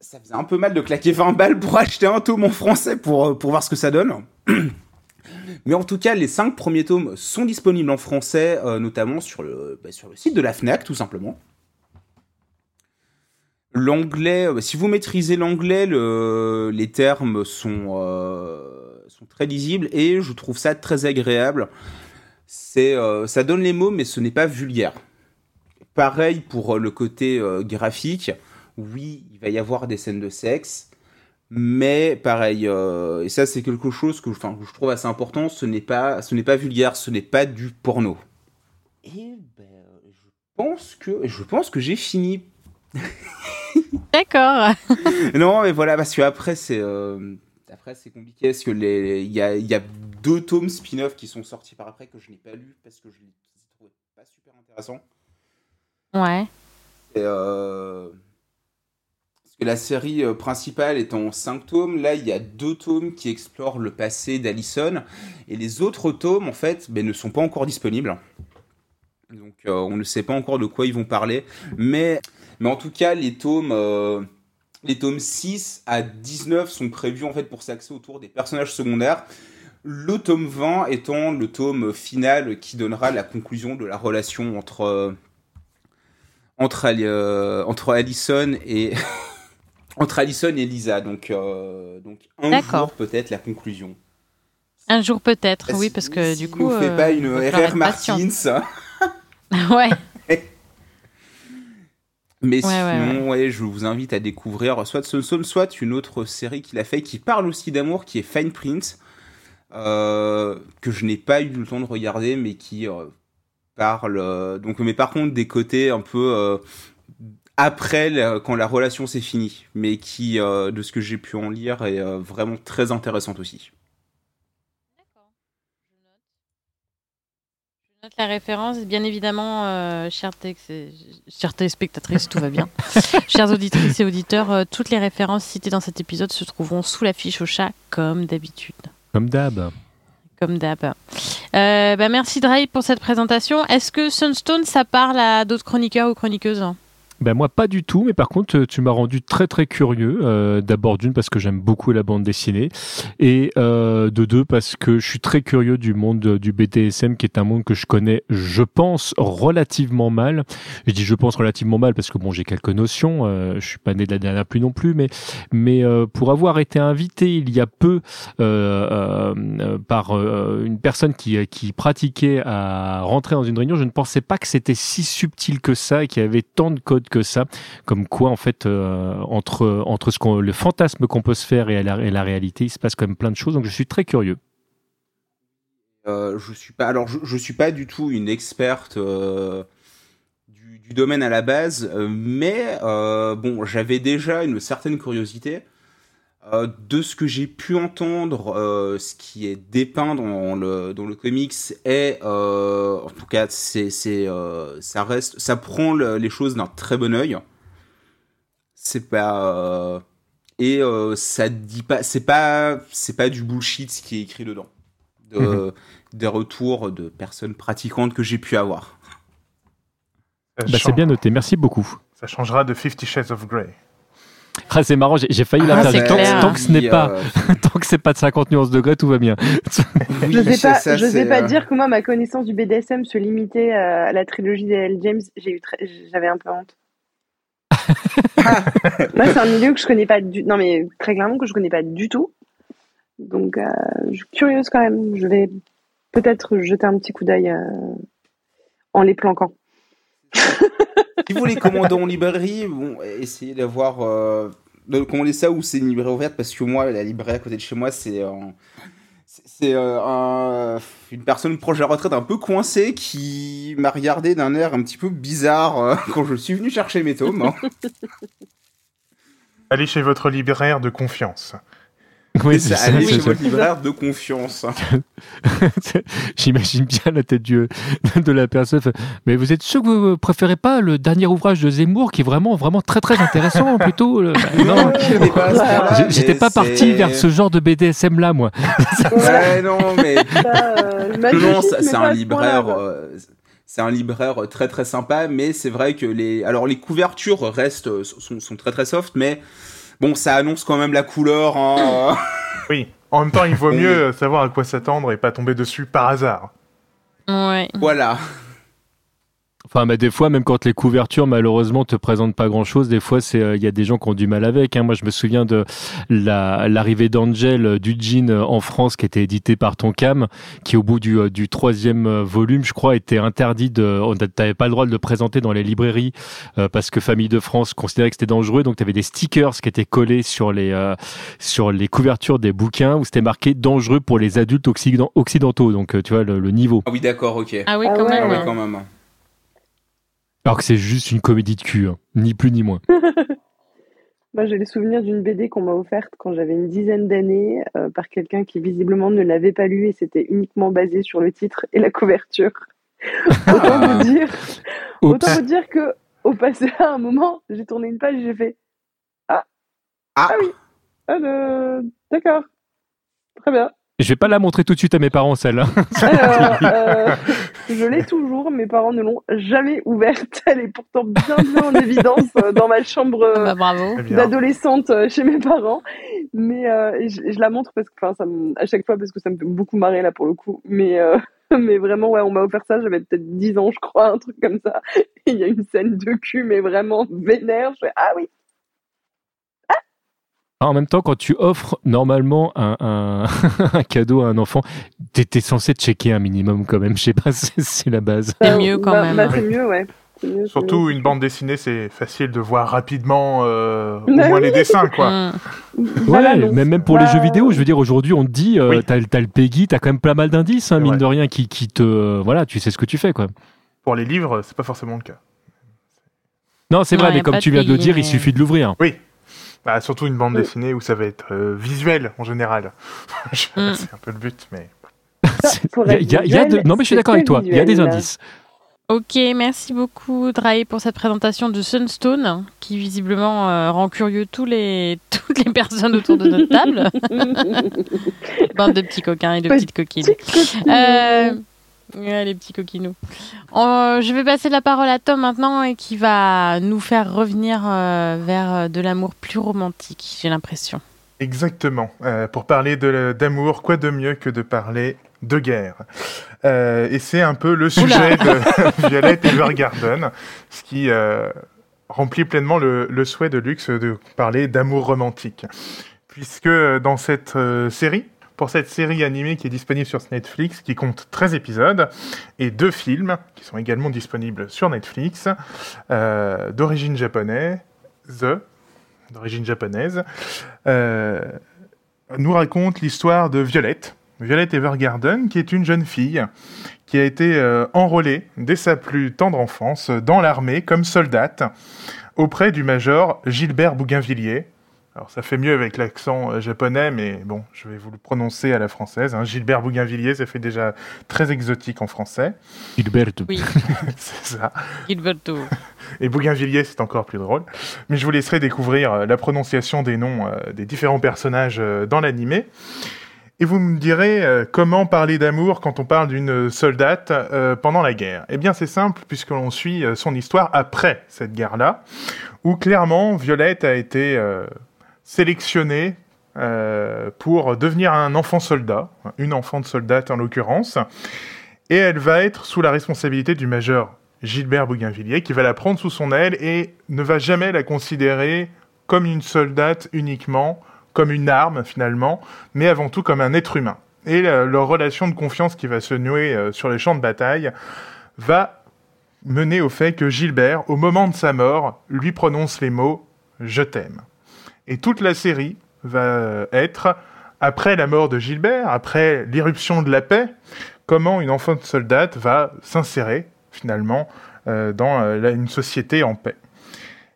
ça faisait un peu mal de claquer 20 balles pour acheter un tome en français pour pour voir ce que ça donne. Mais en tout cas, les cinq premiers tomes sont disponibles en français, euh, notamment sur le, bah, sur le site de la FNAC, tout simplement. L'anglais, euh, si vous maîtrisez l'anglais, le- les termes sont, euh, sont très lisibles et je trouve ça très agréable. Ça donne les mots, mais ce n'est pas vulgaire. Pareil pour le côté graphique. Oui, il va y avoir des scènes de sexe, mais pareil, euh, et ça c'est quelque chose que, enfin, que je trouve assez important. Ce n'est pas, ce n'est pas vulgaire, ce n'est pas du porno. Et ben, je pense que, je pense que j'ai fini D'accord. non, mais voilà, parce que après c'est euh, après c'est compliqué parce que les il y a, il y a deux tomes spin-off qui sont sortis par après que je n'ai pas lu parce que je les trouvais pas super intéressants. Ouais. Et, euh, la série euh, principale est en 5 tomes, là il y a deux tomes qui explorent le passé d'Allison et les autres tomes en fait ben, ne sont pas encore disponibles. Donc euh, on ne sait pas encore de quoi ils vont parler, mais en tout cas les tomes euh, les tomes 6 à 19 sont prévus en fait pour s'axer autour des personnages secondaires. Le tome 20 étant le tome final qui donnera la conclusion de la relation entre euh, entre, entre Allison et entre Allison et Lisa. Donc euh, donc un jour peut-être la conclusion. Un jour peut-être, Bah, oui, parce que si du coup. on fait euh, pas une RR. Martins. ouais. Mais Ouais, sinon, ouais, je vous invite à découvrir soit Sunstone, soit une autre série qu'il a fait qui parle aussi d'amour, qui est Fine Print, euh, que je n'ai pas eu le temps de regarder, mais qui euh, parle. euh, donc, mais par contre, des côtés un peu après, la- quand la relation s'est finie, mais qui, euh, de ce que j'ai pu en lire, est euh, vraiment très intéressante aussi. Je note la référence, bien évidemment, euh, chères, tex- chères téléspectatrices, tout va bien. Chères auditrices et auditeurs, euh, toutes les références citées dans cet épisode se trouveront sous la fiche au chat, comme d'habitude. Comme d'hab. Comme d'hab. Euh, bah, merci Drive pour cette présentation. Est-ce que Sunstone, ça parle à d'autres chroniqueurs ou chroniqueuses? Ben moi pas du tout, mais par contre euh, tu m'as rendu très très curieux. Euh, D'abord d'une parce que j'aime beaucoup la bande dessinée et euh, de deux parce que je suis très curieux du monde du BDSM qui est un monde que je connais, je pense relativement mal. Je dis je pense relativement mal parce que bon j'ai quelques notions. Euh, je suis pas né de la dernière pluie non plus, mais mais euh, pour avoir été invité il y a peu euh, par une personne qui qui pratiquait à rentrer dans une réunion, je ne pensais pas que c'était si subtil que ça et qu'il y avait tant de codes que ça, comme quoi en fait euh, entre entre ce qu'on le fantasme qu'on peut se faire et la, et la réalité, il se passe quand même plein de choses. Donc je suis très curieux. Euh, je suis pas, alors je, je suis pas du tout une experte euh, du, du domaine à la base, mais bon, j'avais déjà une certaine curiosité. Euh, de ce que j'ai pu entendre, euh, ce qui est dépeint dans le, dans le comics est, euh, en tout cas, c'est, c'est, euh, ça reste, ça prend le- les choses d'un très bon œil. C'est pas, euh, et euh, ça dit pas, c'est pas, c'est pas du bullshit ce qui est écrit dedans. De, Mhm. Des retours de personnes pratiquantes que j'ai pu avoir. Bah, c'est bien noté, merci beaucoup. ça changera de Fifty Shades of Grey. Ah, c'est marrant, j'ai failli Ah, l'interdire. c'est Tant, que ce n'est pas, euh, tant que c'est pas de 50 nuances degrés, tout va bien. oui, je sais pas, ça, je sais pas euh, dire que moi, ma connaissance du BDSM se limitait euh, à la trilogie d'L. James. J'ai eu très- j'avais un peu honte. moi, c'est un milieu que je connais pas du, non mais très clairement que je connais pas du tout. Donc, euh, je suis curieuse quand même. Je vais peut-être jeter un petit coup d'œil euh, en les planquant. Si vous les commandez en librairie, bon, essayez d'avoir euh, de commander ça ou c'est une librairie ouverte parce que moi, la librairie à côté de chez moi, c'est euh, c'est- euh, un- une personne proche de la retraite un peu coincée qui m'a regardé d'un air un petit peu bizarre quand je suis venu chercher mes tomes. hein. Allez chez votre libraire de confiance. Oui, c'est c'est chez votre libraire de confiance. J'imagine bien la tête du, de la personne. Mais vous êtes sûr que vous préférez pas le dernier ouvrage de Zemmour qui est vraiment, vraiment très, très intéressant plutôt le- Bah, Non, j'étais pas pas parti vers ce genre de BDSM là, moi. Ouais, non, mais Ça, euh, Non, c'est un libraire. euh, c'est un libraire très très sympa, mais c'est vrai que les, alors les couvertures restent euh, sont, sont très très soft, mais bon, ça annonce quand même la couleur. hein. Oui. En même temps, il vaut mieux savoir à quoi s'attendre et pas tomber dessus par hasard. Ouais. voilà. Enfin, mais des fois, même quand les couvertures, malheureusement, te présentent pas grand-chose, des fois, c'est euh, il y a des gens qui ont du mal avec. Hein. Moi, je me souviens de la- l'arrivée d'Angel euh, du jean euh, en France, qui était édité par Tonkam, qui au bout du, euh, du troisième euh, volume, je crois, était interdit de. on- T'avais pas le droit de le présenter dans les librairies euh, parce que Famille de France considérait que c'était dangereux. Donc, tu avais des stickers qui étaient collés sur les euh, sur les couvertures des bouquins où c'était marqué dangereux pour les adultes occident- occidentaux. Donc, euh, tu vois le, le niveau. Ah oui, d'accord, ok. Ah oui, Ah. Ah oui, hein. quand même. Alors que c'est juste une comédie de cul, hein. ni plus ni moins. Moi, j'ai le souvenir d'une BD qu'on m'a offerte quand j'avais une dizaine d'années euh, par quelqu'un qui visiblement ne l'avait pas lu et c'était uniquement basé sur le titre et la couverture. autant vous dire, Oups. autant vous dire que au passé à un moment, j'ai tourné une page et j'ai fait ah Ah. ah oui ah, euh, d'accord très bien. Je vais pas la montrer tout de suite à mes parents, celle-là. Alors, euh, je l'ai toujours, mes parents ne l'ont jamais ouverte. Elle est pourtant bien bien en évidence euh, dans ma chambre. euh, Bah, d'adolescente euh, chez mes parents. Mais euh, je, la montre parce que enfin ça me- à chaque fois parce que ça me fait beaucoup marrer là pour le coup. Mais euh, mais vraiment ouais on m'a offert ça j'avais peut-être 10 ans je crois un truc comme ça. Et il y a une scène de cul mais vraiment vénère. Je fais ah oui En même temps, quand tu offres normalement un, un, un cadeau à un enfant, t'étais censé checker un minimum quand même. Je sais pas, c'est c'est la base. C'est Bah, mieux quand bah, même. bah, c'est mieux ouais mieux, Surtout mieux. une bande dessinée, c'est facile de voir rapidement euh, au Bah moins oui. les dessins, quoi. Mm. Voilà, ouais, donc, même, même pour les jeux vidéo, je veux dire, aujourd'hui, on te dit, euh, Oui. t'as le Peggy, t'as quand même pas mal d'indices, hein, C'est mine vrai. de rien, qui, qui te. euh, voilà, tu sais ce que tu fais, quoi. Pour les livres, c'est pas forcément le cas. Non, c'est vrai, mais comme tu viens de le dire, il mais- suffit de l'ouvrir. Bah, surtout une bande Oui. dessinée où ça va être euh, visuel en général. Mm. C'est un peu le but, mais. pour Il y a- y a- de- Non, mais je suis d'accord avec toi, il y a des indices. Ok, merci beaucoup Drae pour cette présentation de Sunstone qui visiblement euh, rend curieux tous les, toutes les personnes autour de notre table. Bande de petits coquins et de petites coquines. Euh, ouais, les petits coquinous. Euh, je vais passer la parole à Tom maintenant et qui va nous faire revenir euh, vers euh, de l'amour plus romantique, j'ai l'impression. Exactement. Euh, pour parler d'amour, quoi de mieux que de parler de guerre? Et c'est un peu le sujet de Violette Evergarden, ce qui remplit pleinement le, le souhait de Luxe de parler d'amour romantique. Puisque dans cette série, pour cette série animée qui est disponible sur Netflix, qui compte 13 épisodes, et deux films qui sont également disponibles sur Netflix, euh, d'origine japonaise, d'origine japonaise, euh, nous raconte l'histoire de Violette, Violette Evergarden, qui est une jeune fille qui a été euh, enrôlée dès sa plus tendre enfance dans l'armée comme soldate auprès du major Gilbert Bougainvilliers. Alors ça fait mieux avec l'accent euh, japonais, mais bon, je vais vous le prononcer à la française. hein. Gilbert Bougainvilliers, ça fait déjà très exotique en français. Gilberto. Oui, C'est ça. Gilberto. Et Bougainvilliers, c'est encore plus drôle. Mais je vous laisserai découvrir euh, la prononciation des noms euh, des différents personnages euh, dans l'animé. Et vous me direz euh, comment parler d'amour quand on parle d'une soldate euh, pendant la guerre. Eh bien, c'est simple, puisque l'on suit euh, son histoire après cette guerre-là, où clairement, Violette a été sélectionnée euh, pour devenir un enfant soldat, une enfant de soldate en l'occurrence, et elle va être sous la responsabilité du major Gilbert Bougainvilliers, qui va la prendre sous son aile et ne va jamais la considérer comme une soldate uniquement, comme une arme finalement, mais avant tout comme un être humain. Et leur relation de confiance qui va se nouer euh, sur les champs de bataille va mener au fait que Gilbert, au moment de sa mort, lui prononce les mots ⁇ Je t'aime ⁇ Et toute la série va être, après la mort de Gilbert, après l'irruption de la paix, comment une enfant de soldate va s'insérer finalement euh, dans euh, une société en paix.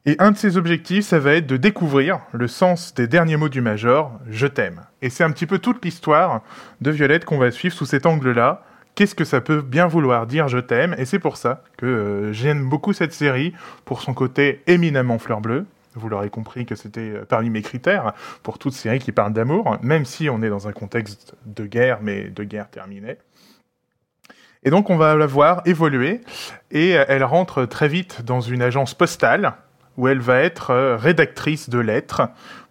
Et un de ses objectifs, ça va être de découvrir le sens des derniers mots du Major, je t'aime. Et c'est un petit peu toute l'histoire de Violette qu'on va suivre sous cet angle-là. Qu'est-ce que ça peut bien vouloir dire je t'aime Et c'est pour ça que euh, j'aime beaucoup cette série, pour son côté éminemment fleur bleue. Vous l'aurez compris que c'était euh, parmi mes critères pour toute série qui parle d'amour, même si on est dans un contexte de guerre, mais de guerre terminée. Et donc on va la voir évoluer, et euh, elle rentre très vite dans une agence postale, où elle va être euh, rédactrice de lettres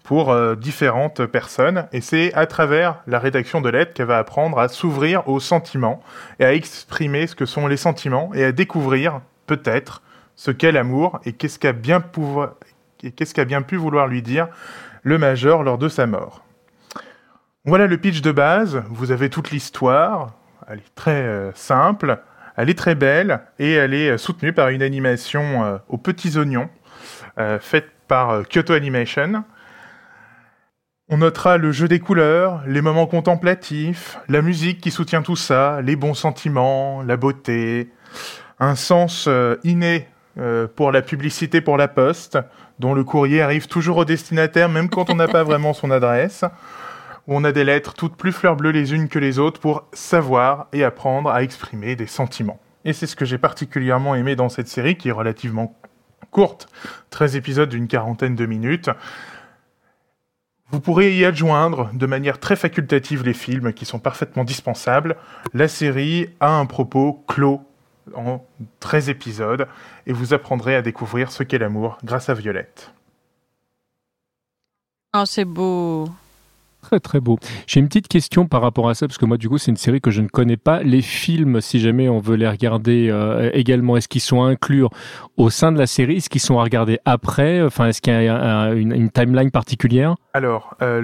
pour différentes personnes. Et c'est à travers la rédaction de lettres qu'elle va apprendre à s'ouvrir aux sentiments et à exprimer ce que sont les sentiments et à découvrir peut-être ce qu'est l'amour et qu'est-ce qu'a bien, pouvoir... qu'est-ce qu'a bien pu vouloir lui dire le major lors de sa mort. Voilà le pitch de base, vous avez toute l'histoire, elle est très euh, simple, elle est très belle et elle est soutenue par une animation aux petits oignons euh, faite par euh, Kyoto Animation. On notera le jeu des couleurs, les moments contemplatifs, la musique qui soutient tout ça, les bons sentiments, la beauté, un sens euh, pour la publicité pour la poste, dont le courrier arrive toujours au destinataire même quand on n'a pas vraiment son adresse, où on a des lettres toutes plus fleurs bleues les unes que les autres pour savoir et apprendre à exprimer des sentiments. Et c'est ce que j'ai particulièrement aimé dans cette série qui est relativement courte, 13 épisodes d'une quarantaine de minutes. Vous pourrez y adjoindre de manière très facultative les films qui sont parfaitement dispensables. La série a un propos clos en 13 épisodes et vous apprendrez à découvrir ce qu'est l'amour grâce à Violette. Oh, c'est beau. Très très beau. J'ai une petite question par rapport à ça, parce que moi du coup c'est une série que je ne connais pas. Les films, si jamais on veut les regarder euh, également, est-ce qu'ils sont inclus au sein de la série? Est-ce qu'ils sont à regarder après? Enfin, est-ce qu'il y a une, timeline particulière? Alors, euh,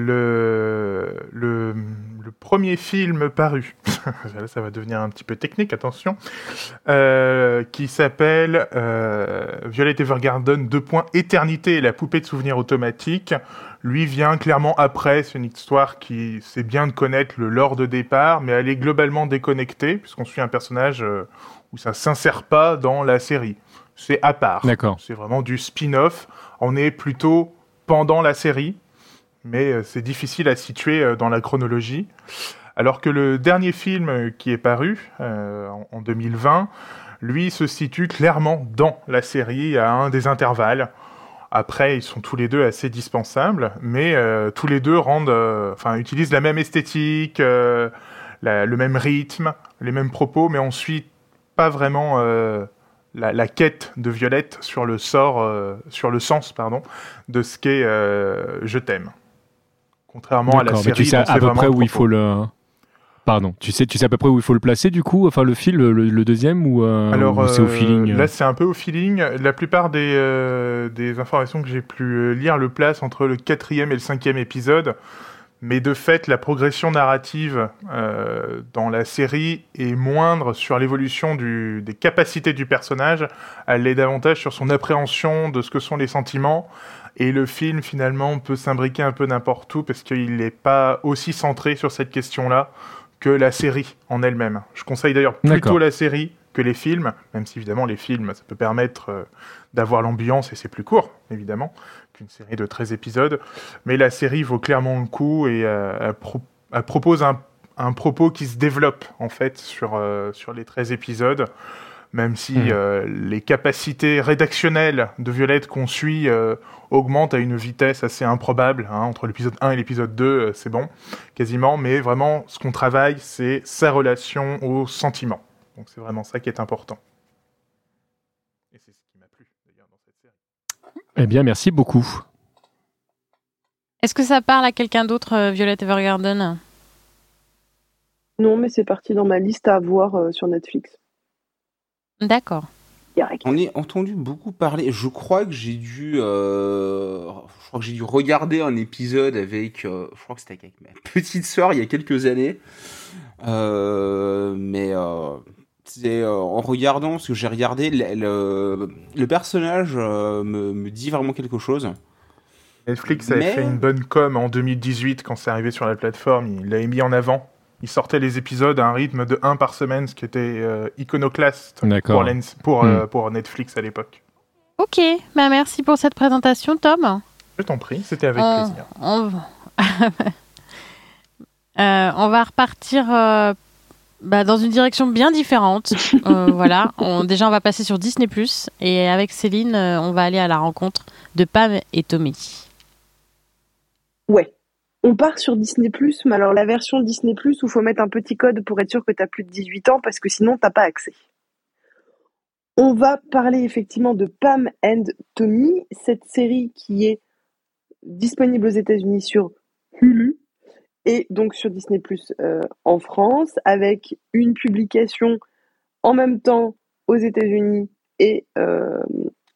le, premier film paru, ça va devenir un petit peu technique, attention, euh, qui s'appelle Violet Evergarden, deux points, Éternité et la poupée de souvenirs automatique lui vient clairement après. C'est une histoire qui, c'est bien de connaître le lore de départ, mais elle est globalement déconnectée, puisqu'on suit un personnage euh, où ça s'insère pas dans la série. C'est à part. D'accord. C'est vraiment du spin-off. On est plutôt pendant la série, mais euh, c'est difficile à situer euh, dans la chronologie. Alors que le dernier film qui est paru en 2020, lui se situe clairement dans la série à un des intervalles. Après, ils sont tous les deux assez dispensables, mais euh, tous les deux rendent, euh, enfin, utilisent la même esthétique, euh, le même rythme, les mêmes propos, mais on suit pas vraiment la, la, quête de Violette sur le sort, sur le sens, pardon, de ce qu'est Je t'aime. Contrairement à la série, tu sais à peu près où il faut le. Pardon. Tu sais, tu sais à peu près où il faut le placer du coup, enfin le fil, le, deuxième ou, euh, Alors, c'est au feeling euh Là, c'est un peu au feeling. La plupart des, euh, des informations que j'ai pu lire le place entre le quatrième et le cinquième épisode. Mais de fait, la progression narrative dans la série est moindre sur l'évolution des capacités du personnage. Elle est davantage sur son appréhension de ce que sont les sentiments. Et le film, finalement, peut s'imbriquer un peu n'importe où parce qu'il n'est pas aussi centré sur cette question-là que la série en elle-même. Je conseille d'ailleurs plutôt la série que les films, même si évidemment les films, ça peut permettre euh, d'avoir l'ambiance et c'est plus court, évidemment, qu'une série de 13 épisodes. Mais la série vaut clairement le coup et euh, elle, propose un, propos qui se développe en fait sur, euh, sur les 13 épisodes même si hmm. euh, les capacités rédactionnelles de Violette qu'on suit euh, augmentent à une vitesse assez improbable. Hein, entre l'épisode 1 et l'épisode 2, euh, c'est bon, quasiment. Mais vraiment, ce qu'on travaille, c'est sa relation aux sentiments. Donc c'est vraiment ça qui est important. Et c'est ce qui m'a plu, d'ailleurs, dans cette série. Eh bien, merci beaucoup. Est-ce que ça parle à quelqu'un d'autre, Violette Evergarden? Non, mais c'est parti dans ma liste à voir sur Netflix. D'accord. On est entendu beaucoup parler. Je crois que j'ai dû, euh, je crois que j'ai dû regarder un épisode avec, euh, je crois que c'était avec ma petite sœur il y a quelques années. Euh, mais c'est euh, en regardant, parce que j'ai regardé, le, le, le personnage euh, me, me dit vraiment quelque chose. Netflix avait Mais- fait une bonne com en 2018 quand c'est arrivé sur la plateforme. Il l'avait mis en avant. Il sortait les épisodes à un rythme de 1 par semaine, ce qui était euh, iconoclaste D'accord. pour, Lens- pour, Hmm. euh, pour Netflix à l'époque. Ok, bah merci pour cette présentation, Tom. Je t'en prie, c'était avec On- plaisir. On, Euh, on va repartir euh, bah, dans une direction bien différente. Euh, voilà, on, déjà on va passer sur Disney et avec Céline, euh, on va aller à la rencontre de Pam et Tommy. Ouais. On part sur Disney+, mais alors la version Disney+, où il faut mettre un petit code pour être sûr que tu as plus de 18 ans, parce que sinon, t'as pas accès. On va parler effectivement de Pam and Tommy, cette série qui est disponible aux États-Unis sur Hulu et donc sur Disney+, euh, en France, avec une publication en même temps aux États-Unis et euh,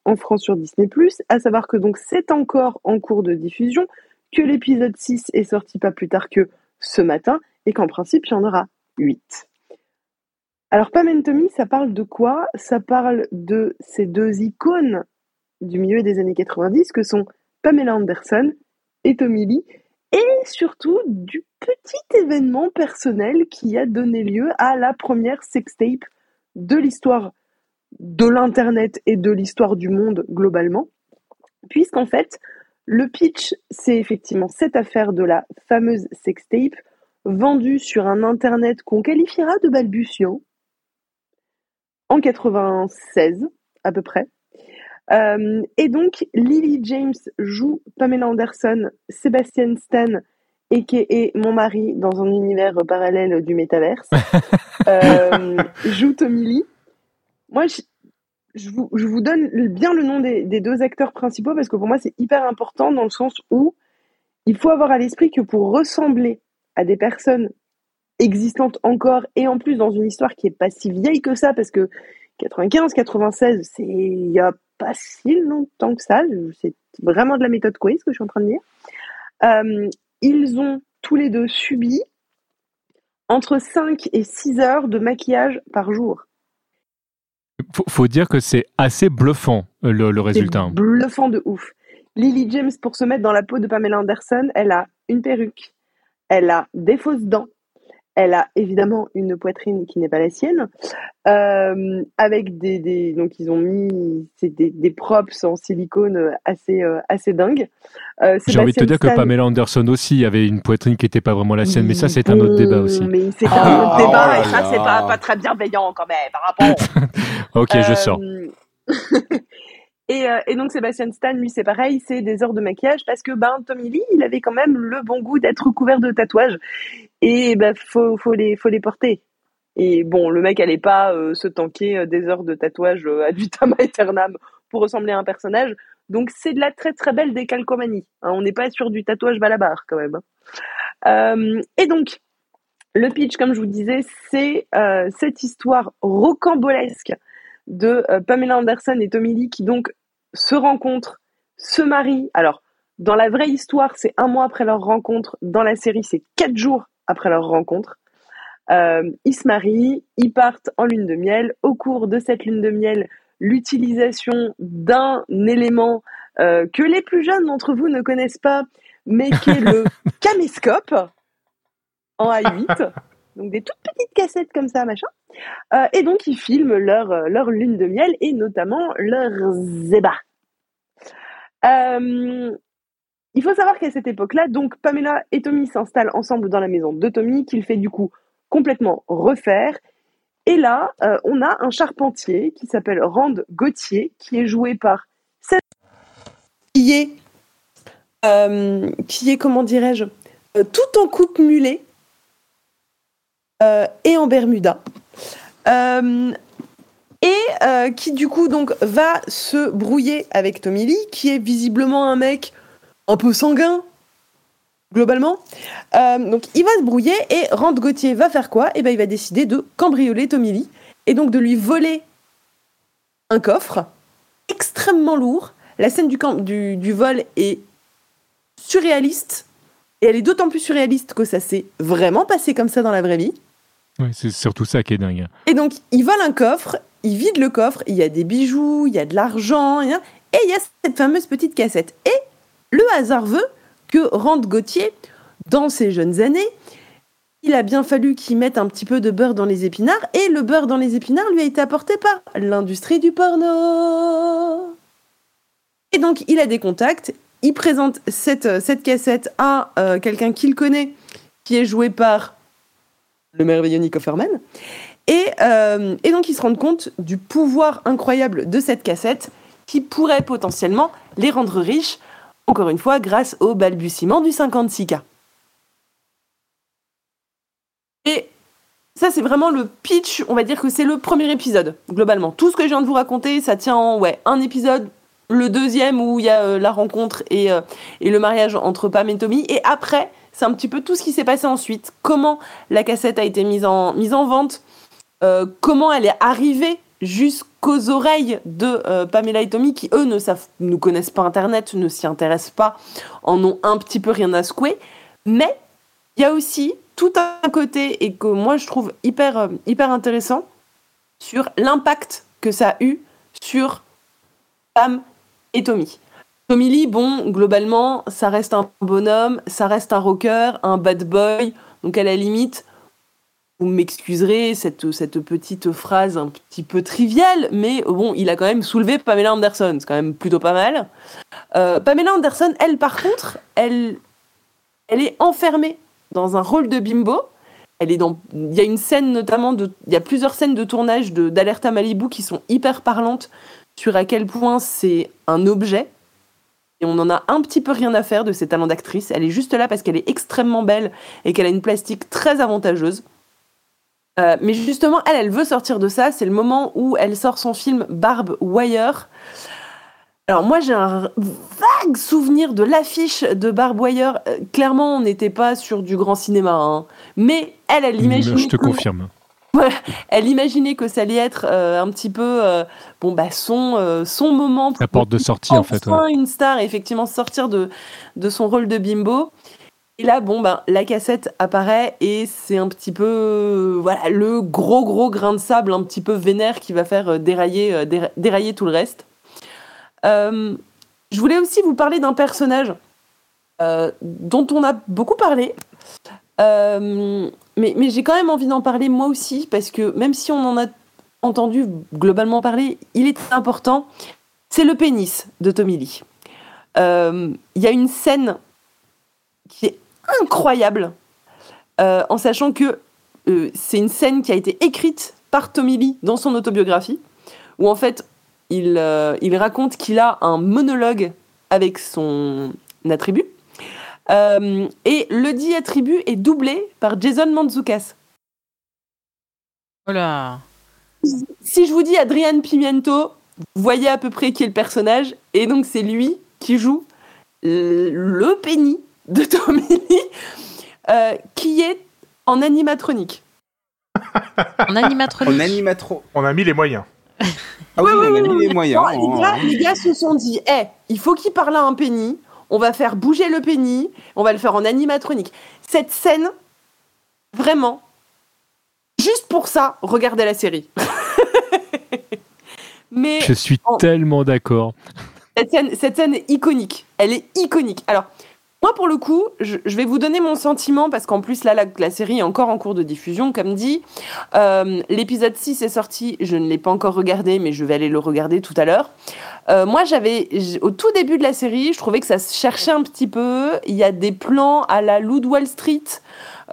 en France sur Disney+, à savoir que donc c'est encore en cours de diffusion, que l'épisode 6 est sorti pas plus tard que ce matin, et qu'en principe, il y en aura 8. Alors, Pam and Tommy, ça parle de quoi? Ça parle de ces deux icônes du milieu des années 90, que sont Pamela Anderson et Tommy Lee, et surtout du petit événement personnel qui a donné lieu à la première sextape de l'histoire de l'Internet et de l'histoire du monde globalement, puisqu'en fait, le pitch, c'est effectivement cette affaire de la fameuse sextape vendue sur un Internet qu'on qualifiera de balbutiant en 96 à peu près. Euh, et donc, Lily James joue Pamela Anderson, Sébastien Stan, et mon mari dans un univers parallèle du métaverse, euh, joue Tommy Lee. Moi, je, vous, donne bien le nom des, deux acteurs principaux parce que pour moi, c'est hyper important dans le sens où il faut avoir à l'esprit que pour ressembler à des personnes existantes encore et en plus dans une histoire qui est pas si vieille que ça parce que 95, 96, c'est il y a pas si longtemps que ça. C'est vraiment de la méthode quiz que je suis en train de dire. Euh, ils ont tous les deux subi entre 5 et 6 heures de maquillage par jour. Faut, faut dire que c'est assez bluffant le, le résultat. Bluffant de ouf. Lily James, pour se mettre dans la peau de Pamela Anderson, elle a une perruque, elle a des fausses dents, elle a évidemment une poitrine qui n'est pas la sienne, euh, avec des, des, donc ils ont mis c'est des, des props en silicone assez euh, assez dingues. Euh, J'ai envie de te dire Stan... que Pamela Anderson aussi avait une poitrine qui n'était pas vraiment la sienne, mais ça c'est un autre débat aussi. Mais c'est un autre débat oh et ça c'est pas pas très bienveillant quand même par rapport. ok, je sors. Et, euh, et, donc Sébastien Stan, lui, c'est pareil, c'est des heures de maquillage parce que ben Tommy Lee, il avait quand même le bon goût d'être couvert de tatouages et ben faut les faut les porter. Et bon, le mec allait pas euh, se tanker des heures de tatouage euh, ad vitam aeternam pour ressembler à un personnage. Donc c'est de la très très belle décalcomanie. Hein, on n'est pas sur du tatouage balabar quand même. Hein. et donc le pitch, comme je vous disais, c'est cette histoire rocambolesque de euh, Pamela Anderson et Tommy Lee qui donc se rencontrent, se marient. Alors, dans la vraie histoire, c'est un mois après leur rencontre. Dans la série, c'est quatre jours après leur rencontre. Euh, ils se marient, ils partent en lune de miel. Au cours de cette lune de miel, l'utilisation d'un élément euh, que les plus jeunes d'entre vous ne connaissent pas, mais qui est le caméscope en A8. Donc des toutes petites cassettes comme ça, machin. Euh, et donc ils filment leur, leur lune de miel et notamment leur zéba. Euh, il faut savoir qu'à cette époque-là, donc Pamela et Tommy s'installent ensemble dans la maison de Tommy, qu'il fait du coup complètement refaire. Et là, euh, on a un charpentier qui s'appelle Rand Gauthier, qui est joué par cette... qui est, euh, qui est comment dirais-je, tout en coupe mulet euh, et en Bermuda. Euh, et euh, qui du coup donc va se brouiller avec Tommy Lee, qui est visiblement un mec un peu sanguin, globalement. Euh, donc il va se brouiller et Rand Gauthier va faire quoi? Et ben il va décider de cambrioler Tommy Lee et donc de lui voler un coffre extrêmement lourd. La scène du, camp, du, du vol est surréaliste et elle est d'autant plus surréaliste que ça s'est vraiment passé comme ça dans la vraie vie. Oui, c'est surtout ça qui est dingue. Et donc, il vole un coffre, il vide le coffre, il y a des bijoux, il y a de l'argent, et il y a cette fameuse petite cassette. Et le hasard veut que Rand Gauthier, dans ses jeunes années, il a bien fallu qu'il mette un petit peu de beurre dans les épinards, et le beurre dans les épinards lui a été apporté par l'industrie du porno. Et donc, il a des contacts, il présente cette, cette cassette à euh, quelqu'un qu'il connaît, qui est joué par le merveilleux Nick Offerman. Et, euh, donc, ils se rendent compte du pouvoir incroyable de cette cassette qui pourrait potentiellement les rendre riches, encore une fois, grâce au balbutiement du 56K. Et ça, c'est vraiment le pitch, on va dire que c'est le premier épisode, globalement. Tout ce que je viens de vous raconter, ça tient en ouais, un épisode, le deuxième où il y a euh, la rencontre et, euh, et le mariage entre Pam et Tommy, et après, c'est un petit peu tout ce qui s'est passé ensuite. Comment la cassette a été mise en, mise en vente, euh, comment elle est arrivée jusqu'aux oreilles de euh, Pamela et Tommy, qui eux ne savent, connaissent pas Internet, ne s'y intéressent pas, en ont un petit peu rien à secouer. Mais il y a aussi tout un côté, et que moi je trouve hyper, euh, hyper intéressant, sur l'impact que ça a eu sur Pam et Tommy. Tommy Lee, bon, globalement, ça reste un bonhomme, ça reste un rocker, un bad boy, donc à la limite, vous m'excuserez cette, petite phrase un petit peu triviale, mais bon, il a quand même soulevé Pamela Anderson, c'est quand même plutôt pas mal. Euh, Pamela Anderson, elle, par contre, elle, elle est enfermée dans un rôle de bimbo. Elle est dans, il y a une scène notamment de, il y a plusieurs scènes de tournage d'Alerta Malibu qui sont hyper parlantes sur à quel point c'est un objet. Et on en a un petit peu rien à faire de ses talents d'actrice. Elle est juste là parce qu'elle est extrêmement belle et qu'elle a une plastique très avantageuse. Euh, mais justement, elle, elle veut sortir de ça. C'est le moment où elle sort son film Barb Wire. Alors moi, j'ai un vague souvenir de l'affiche de Barb Wire. Euh, clairement, on n'était pas sur du grand cinéma. hein. Mais elle, elle imaginait... Je te que- confirme. Ouais, elle imaginait que ça allait être euh, un petit peu euh, bon bah son euh, son moment pour La porte de sortie, en fait. ouais. une star et effectivement sortir de de son rôle de bimbo. Et là bon ben la cassette apparaît et c'est un petit peu euh, voilà le gros gros grain de sable un petit peu vénère qui va faire euh, dérailler euh, déra- dérailler tout le reste. Je voulais aussi vous parler d'un personnage dont on a beaucoup parlé. Mais mais j'ai quand même envie d'en parler moi aussi, parce que même si on en a entendu globalement parler, il est important. C'est le pénis de Tommy Lee. Il y a une scène qui est incroyable, euh, en sachant que euh, c'est une scène qui a été écrite par Tommy Lee dans son autobiographie, où en fait il, euh, il raconte qu'il a un monologue avec son attribut. Et le dit attribut est doublé par Jason Mantzoukas. Voilà. Si je vous dis Adrian Pimiento, vous voyez à peu près qui est le personnage, et donc c'est lui qui joue le le Penny de Tommy Lee, euh, qui est en animatronique. En animatronique. En animatro. On a mis les moyens. Ah oui, Ouais, on ouais, a ouais, mis les moyens. Non, les, gars, les gars se sont dit, Eh, il faut qu'il parle à un Penny, on va faire bouger le Penny, on va le faire en animatronique. Cette scène, vraiment, juste pour ça, regardez la série. Mais Je suis en- tellement d'accord. cette scène, cette scène est iconique. Elle est iconique. Alors, moi, pour le coup, je, je vais vous donner mon sentiment parce qu'en plus, là, la, la série est encore en cours de diffusion, comme dit. Euh, L'épisode 6 est sorti. Je ne l'ai pas encore regardé, mais je vais aller le regarder tout à l'heure. Euh, moi, j'avais, au tout début de la série, je trouvais que ça se cherchait un petit peu. Il y a des plans à la Loot Wall Street.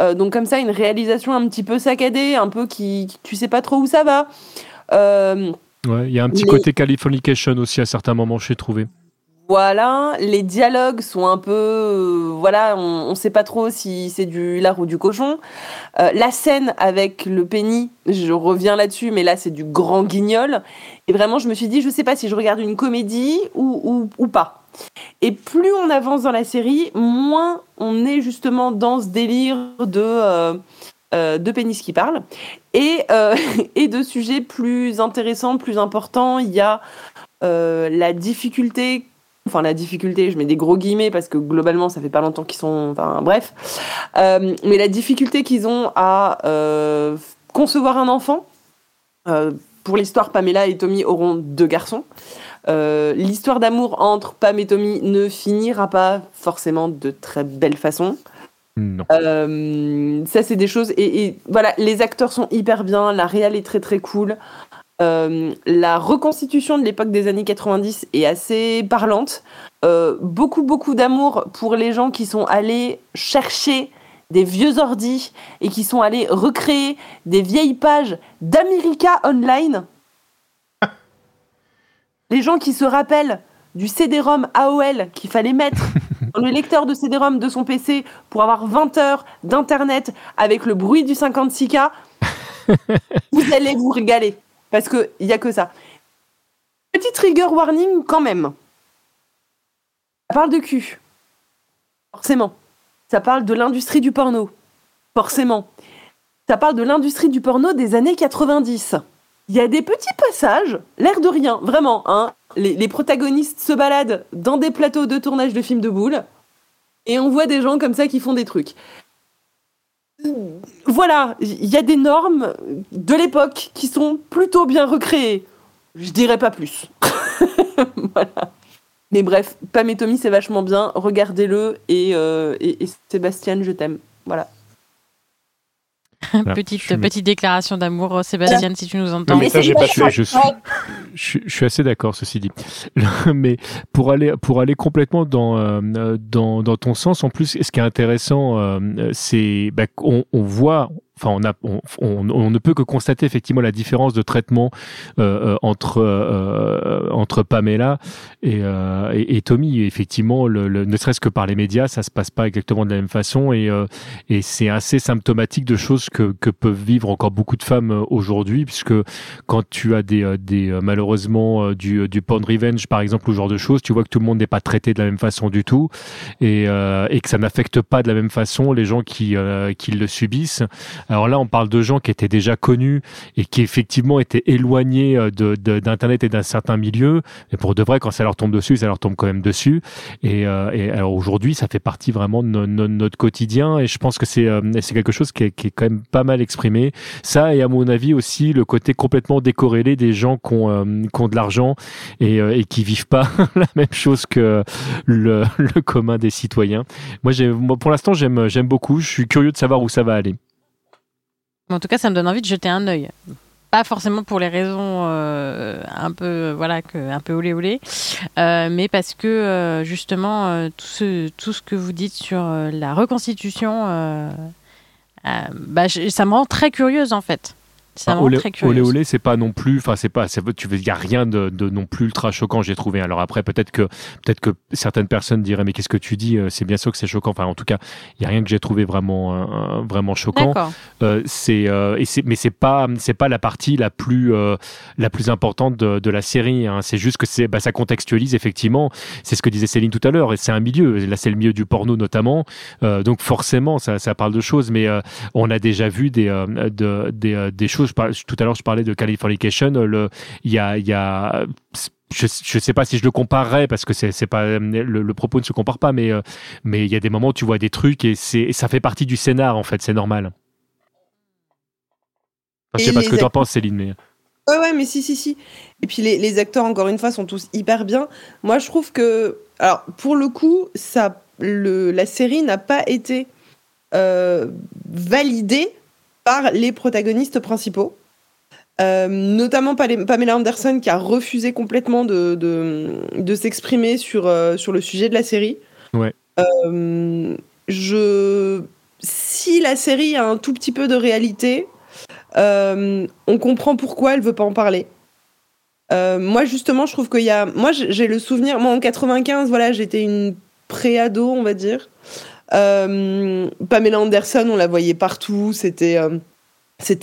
Euh, donc, comme ça, une réalisation un petit peu saccadée, un peu qui, qui- tu sais pas trop où ça va. Ouais, Il y a un petit Mais- côté Californication aussi à certains moments, j'ai trouvé. Voilà, les dialogues sont un peu, euh, voilà, on, on sait pas trop si c'est du lard ou du cochon. Euh, la scène avec le penny, je reviens là-dessus, mais là c'est du grand guignol. Et vraiment, je me suis dit, je sais pas si je regarde une comédie ou, pas. Et plus on avance dans la série, moins on est justement dans ce délire de euh, euh, de pénis qui parle et de sujets plus intéressants, plus importants. Il y a la difficulté enfin la difficulté, je mets des gros guillemets parce que globalement ça fait pas longtemps qu'ils sont, enfin bref, Euh, mais la difficulté qu'ils ont à euh, concevoir un enfant. Euh, pour l'histoire, Pamela et Tommy auront deux garçons. L'histoire d'amour entre Pam et Tommy ne finira pas forcément de très belle façon. Non. Euh, ça, c'est des choses. Et, et voilà, les acteurs sont hyper bien. La réal est très très cool. Euh, la reconstitution de l'époque des années 90 est assez parlante. Euh, beaucoup beaucoup d'amour pour les gens qui sont allés chercher des vieux ordis et qui sont allés recréer des vieilles pages d'America Online. Les gens qui se rappellent du CD-ROM AOL qu'il fallait mettre dans le lecteur de CD-ROM de son PC pour avoir 20 heures d'internet avec le bruit du 56K, vous allez vous régaler. Parce qu'il n'y a que ça. Petit trigger warning quand même. Ça parle de cul. Forcément. Ça parle de l'industrie du porno. Forcément. Ça parle de l'industrie du porno des années 90. Il y a des petits passages, l'air de rien, vraiment. Hein. Les, les protagonistes se baladent dans des plateaux de tournage de films de boules et on voit des gens comme ça qui font des trucs. Voilà, il y a des normes de l'époque qui sont plutôt bien recréées. Je dirais pas plus. Mais bref, Pam et c'est vachement bien. Regardez-le et, euh, Sébastien, je t'aime. Voilà. Voilà, petite, suis- petite déclaration d'amour, Sébastien, si tu nous entends. mais ça, j'ai pas fait. Je suis, je, je suis assez d'accord, ceci dit. Mais pour aller, pour aller complètement dans, euh, dans, dans ton sens, en plus, ce qui est intéressant, euh, c'est bah, qu'on on voit, enfin, on, a, on, on, on ne peut que constater effectivement la différence de traitement euh, euh, entre, euh, entre Pamela et, euh, et, Tommy. Effectivement, le, le- ne serait-ce que par les médias, ça se passe pas exactement de la même façon et, euh, et c'est assez symptomatique de choses que, que peuvent vivre encore beaucoup de femmes euh, aujourd'hui, puisque quand tu as des, des malheureusement du, du porn revenge par exemple ou ce genre de choses, tu vois que tout le monde n'est pas traité de la même façon du tout et, et que ça n'affecte pas de la même façon les gens qui, qui le subissent. Alors là, on parle de gens qui étaient déjà connus et qui effectivement étaient éloignés euh, de, de- d'internet et d'un certain milieu, mais pour de vrai, quand ça leur tombe dessus, ça leur tombe quand même dessus. Et, euh, et alors aujourd'hui, ça fait partie vraiment de no- no- notre quotidien et je pense que c'est euh, quelque chose qui est, quand même pas mal exprimé. Ça et à mon avis aussi le côté complètement décorrélé des gens qui ont, euh, qui ont de l'argent et, euh, et qui vivent pas la même chose que le, le commun des citoyens. Moi, moi pour l'instant, j'aime beaucoup. Je suis curieux de savoir où ça va aller. En tout cas, ça me donne envie de jeter un œil. Pas forcément pour les raisons euh, un peu voilà que un peu olé olé, euh, mais parce que euh, justement tout ce tout ce que vous dites sur la reconstitution, bah, ça me rend très curieuse en fait. Ça me Ah, olé, très olé, olé, c'est pas non plus, enfin c'est pas, c'est- tu veux, il y a rien de, de non plus ultra choquant. J'ai trouvé. Alors après, peut-être que, peut-être que certaines personnes diraient, mais qu'est-ce que tu dis Euh, C'est bien sûr que c'est choquant. Enfin, en tout cas, il y a rien que j'ai trouvé vraiment, euh, vraiment choquant. Euh, c'est, euh, et c'est, mais c'est pas, c'est pas la partie la plus, euh, la plus importante de, de la série. hein. C'est juste que c'est, bah, ça contextualise effectivement. C'est ce que disait Céline tout à l'heure. Et c'est un milieu. Là, c'est le milieu du porno notamment. Euh, donc forcément, ça, ça parle de choses. Mais euh, on a déjà vu des, euh, de- des, euh, des choses. Je Tout à l'heure, je parlais de Californication. Le, il y a, y a je je sais pas si je le comparerais parce que c'est pas le, le propos ne se compare pas mais euh, mais il y a des moments où tu vois des trucs et c'est ça fait partie du scénar en fait c'est normal. Enfin, je sais pas ce que tu en penses Céline mais Ouais, ouais, mais si, si, si. Et puis les, les acteurs, encore une fois, sont tous hyper bien. Moi, je trouve que. Alors, pour le coup, ça, le, la série n'a pas été euh, validée par les protagonistes principaux. Euh, notamment Pamela Anderson qui a refusé complètement de, de, de s'exprimer sur, euh, sur le sujet de la série. Ouais. Euh, je... Si la série a un tout petit peu de réalité, on comprend pourquoi elle veut pas en parler. Moi, justement, je trouve qu'il y a. Moi, j'ai j'ai le souvenir. Moi, en 95, voilà, j'étais une pré-ado, on va dire. Euh, Pamela Anderson, on la voyait partout. C'était. euh,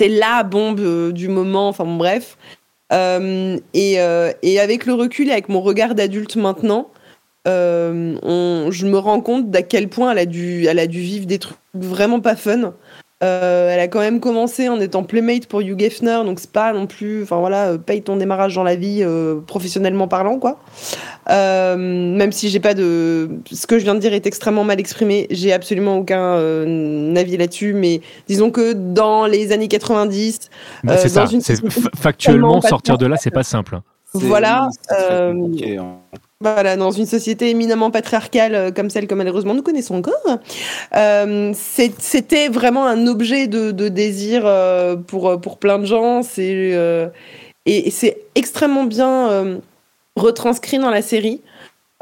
la bombe euh, du moment, enfin bref. Et, et avec le recul et avec mon regard d'adulte maintenant, je me rends compte d'à quel point elle a, dû, elle a dû vivre des trucs vraiment pas fun. Euh, elle a quand même commencé en étant playmate pour Hugh Hefner, donc c'est pas non plus, enfin voilà, euh, paye ton démarrage dans la vie euh, professionnellement parlant, quoi. Euh, même si j'ai pas de, ce que je viens de dire est extrêmement mal exprimé, j'ai absolument aucun euh, avis là-dessus, mais disons que dans les années 90, Bah, euh, c'est ça. dans une Factuellement, sortir de là, c'est pas simple. C'est- Voilà, Voilà, dans une société éminemment patriarcale euh, comme celle que malheureusement nous connaissons encore, euh, c'était vraiment un objet de, désir euh, pour, pour plein de gens. C'est et, c'est extrêmement bien retranscrit dans la série.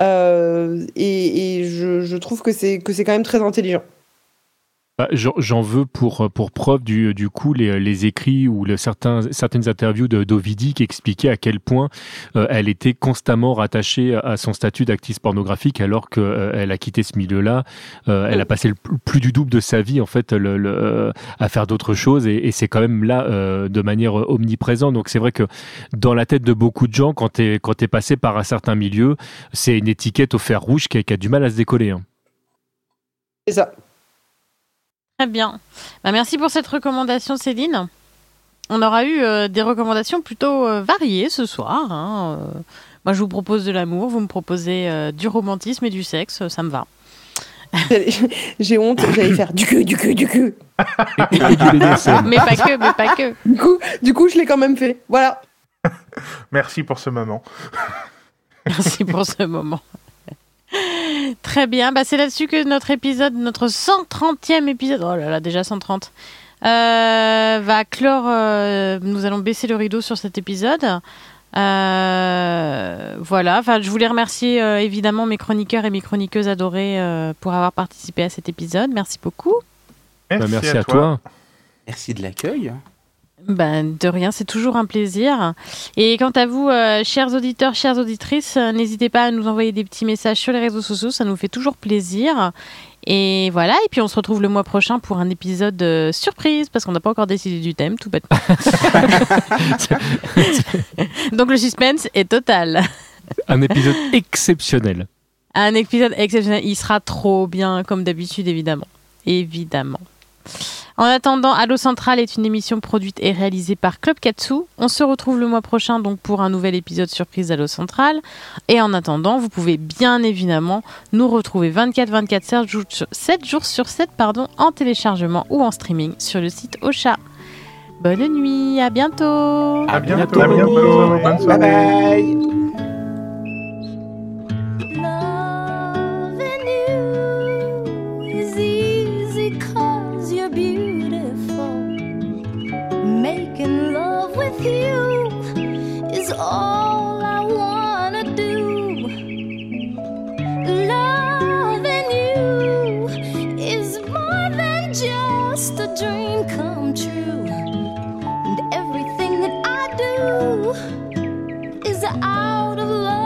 Et je, je trouve que c'est quand même très intelligent. Bah, J'en veux pour, pour preuve du, du coup les, les écrits ou le, certains, certaines interviews de d'Ovidi qui expliquaient à quel point euh, elle était constamment rattachée à son statut d'actrice pornographique alors qu'elle a quitté ce milieu-là. Euh, elle a passé le plus- du double de sa vie en fait le, le, euh, à faire d'autres choses et, et c'est quand même là euh, de manière omniprésente. Donc c'est vrai que dans la tête de beaucoup de gens, quand tu es, quand passé par un certain milieu, c'est une étiquette au fer rouge qui a, qui a du mal à se décoller. hein. C'est ça. Très bien. Bah, merci pour cette recommandation, Céline. On aura eu euh, des recommandations plutôt euh, variées ce soir. hein. Euh, moi, je vous propose de l'amour, vous me proposez euh, du romantisme et du sexe, ça me va. J'ai honte, j'allais faire du cul, du cul, du cul. Mais pas que, mais pas que. Du coup, du coup, je l'ai quand même fait. Voilà. Merci pour ce moment. Merci pour ce moment. Très bien, bah, c'est là-dessus que notre épisode, notre 130e épisode, oh là là, déjà 130, euh, va clore. euh, nous allons baisser le rideau sur cet épisode. Euh, voilà, enfin, je voulais remercier euh, évidemment mes chroniqueurs et mes chroniqueuses adorées euh, pour avoir participé à cet épisode. Merci beaucoup. Bah, Merci, merci à toi. Merci de l'accueil. Ben, de rien, c'est toujours un plaisir. Et quant à vous, euh, chers auditeurs, chères auditrices, euh, n'hésitez pas à nous envoyer des petits messages sur les réseaux sociaux, ça nous fait toujours plaisir. Et voilà, et puis on se retrouve le mois prochain pour un épisode euh, surprise, parce qu'on n'a pas encore décidé du thème, tout bêtement. Donc le suspense est total. Un épisode exceptionnel. Un épisode exceptionnel, il sera trop bien, comme d'habitude, évidemment. Évidemment. En attendant, Allo Central est une émission produite et réalisée par Club Katsu. On se retrouve le mois prochain donc pour un nouvel épisode surprise d'Allo Central. Et en attendant, vous pouvez bien évidemment nous retrouver 24-24 7 jours, 7 jours sur 7 pardon, en téléchargement ou en streaming sur le site Ocha. Bonne nuit, à bientôt À bientôt. bientôt. À bientôt. Bonne Bye soirée. bye. Is all I wanna do. Loving you is more than just a dream come true. And everything that I do is out of loving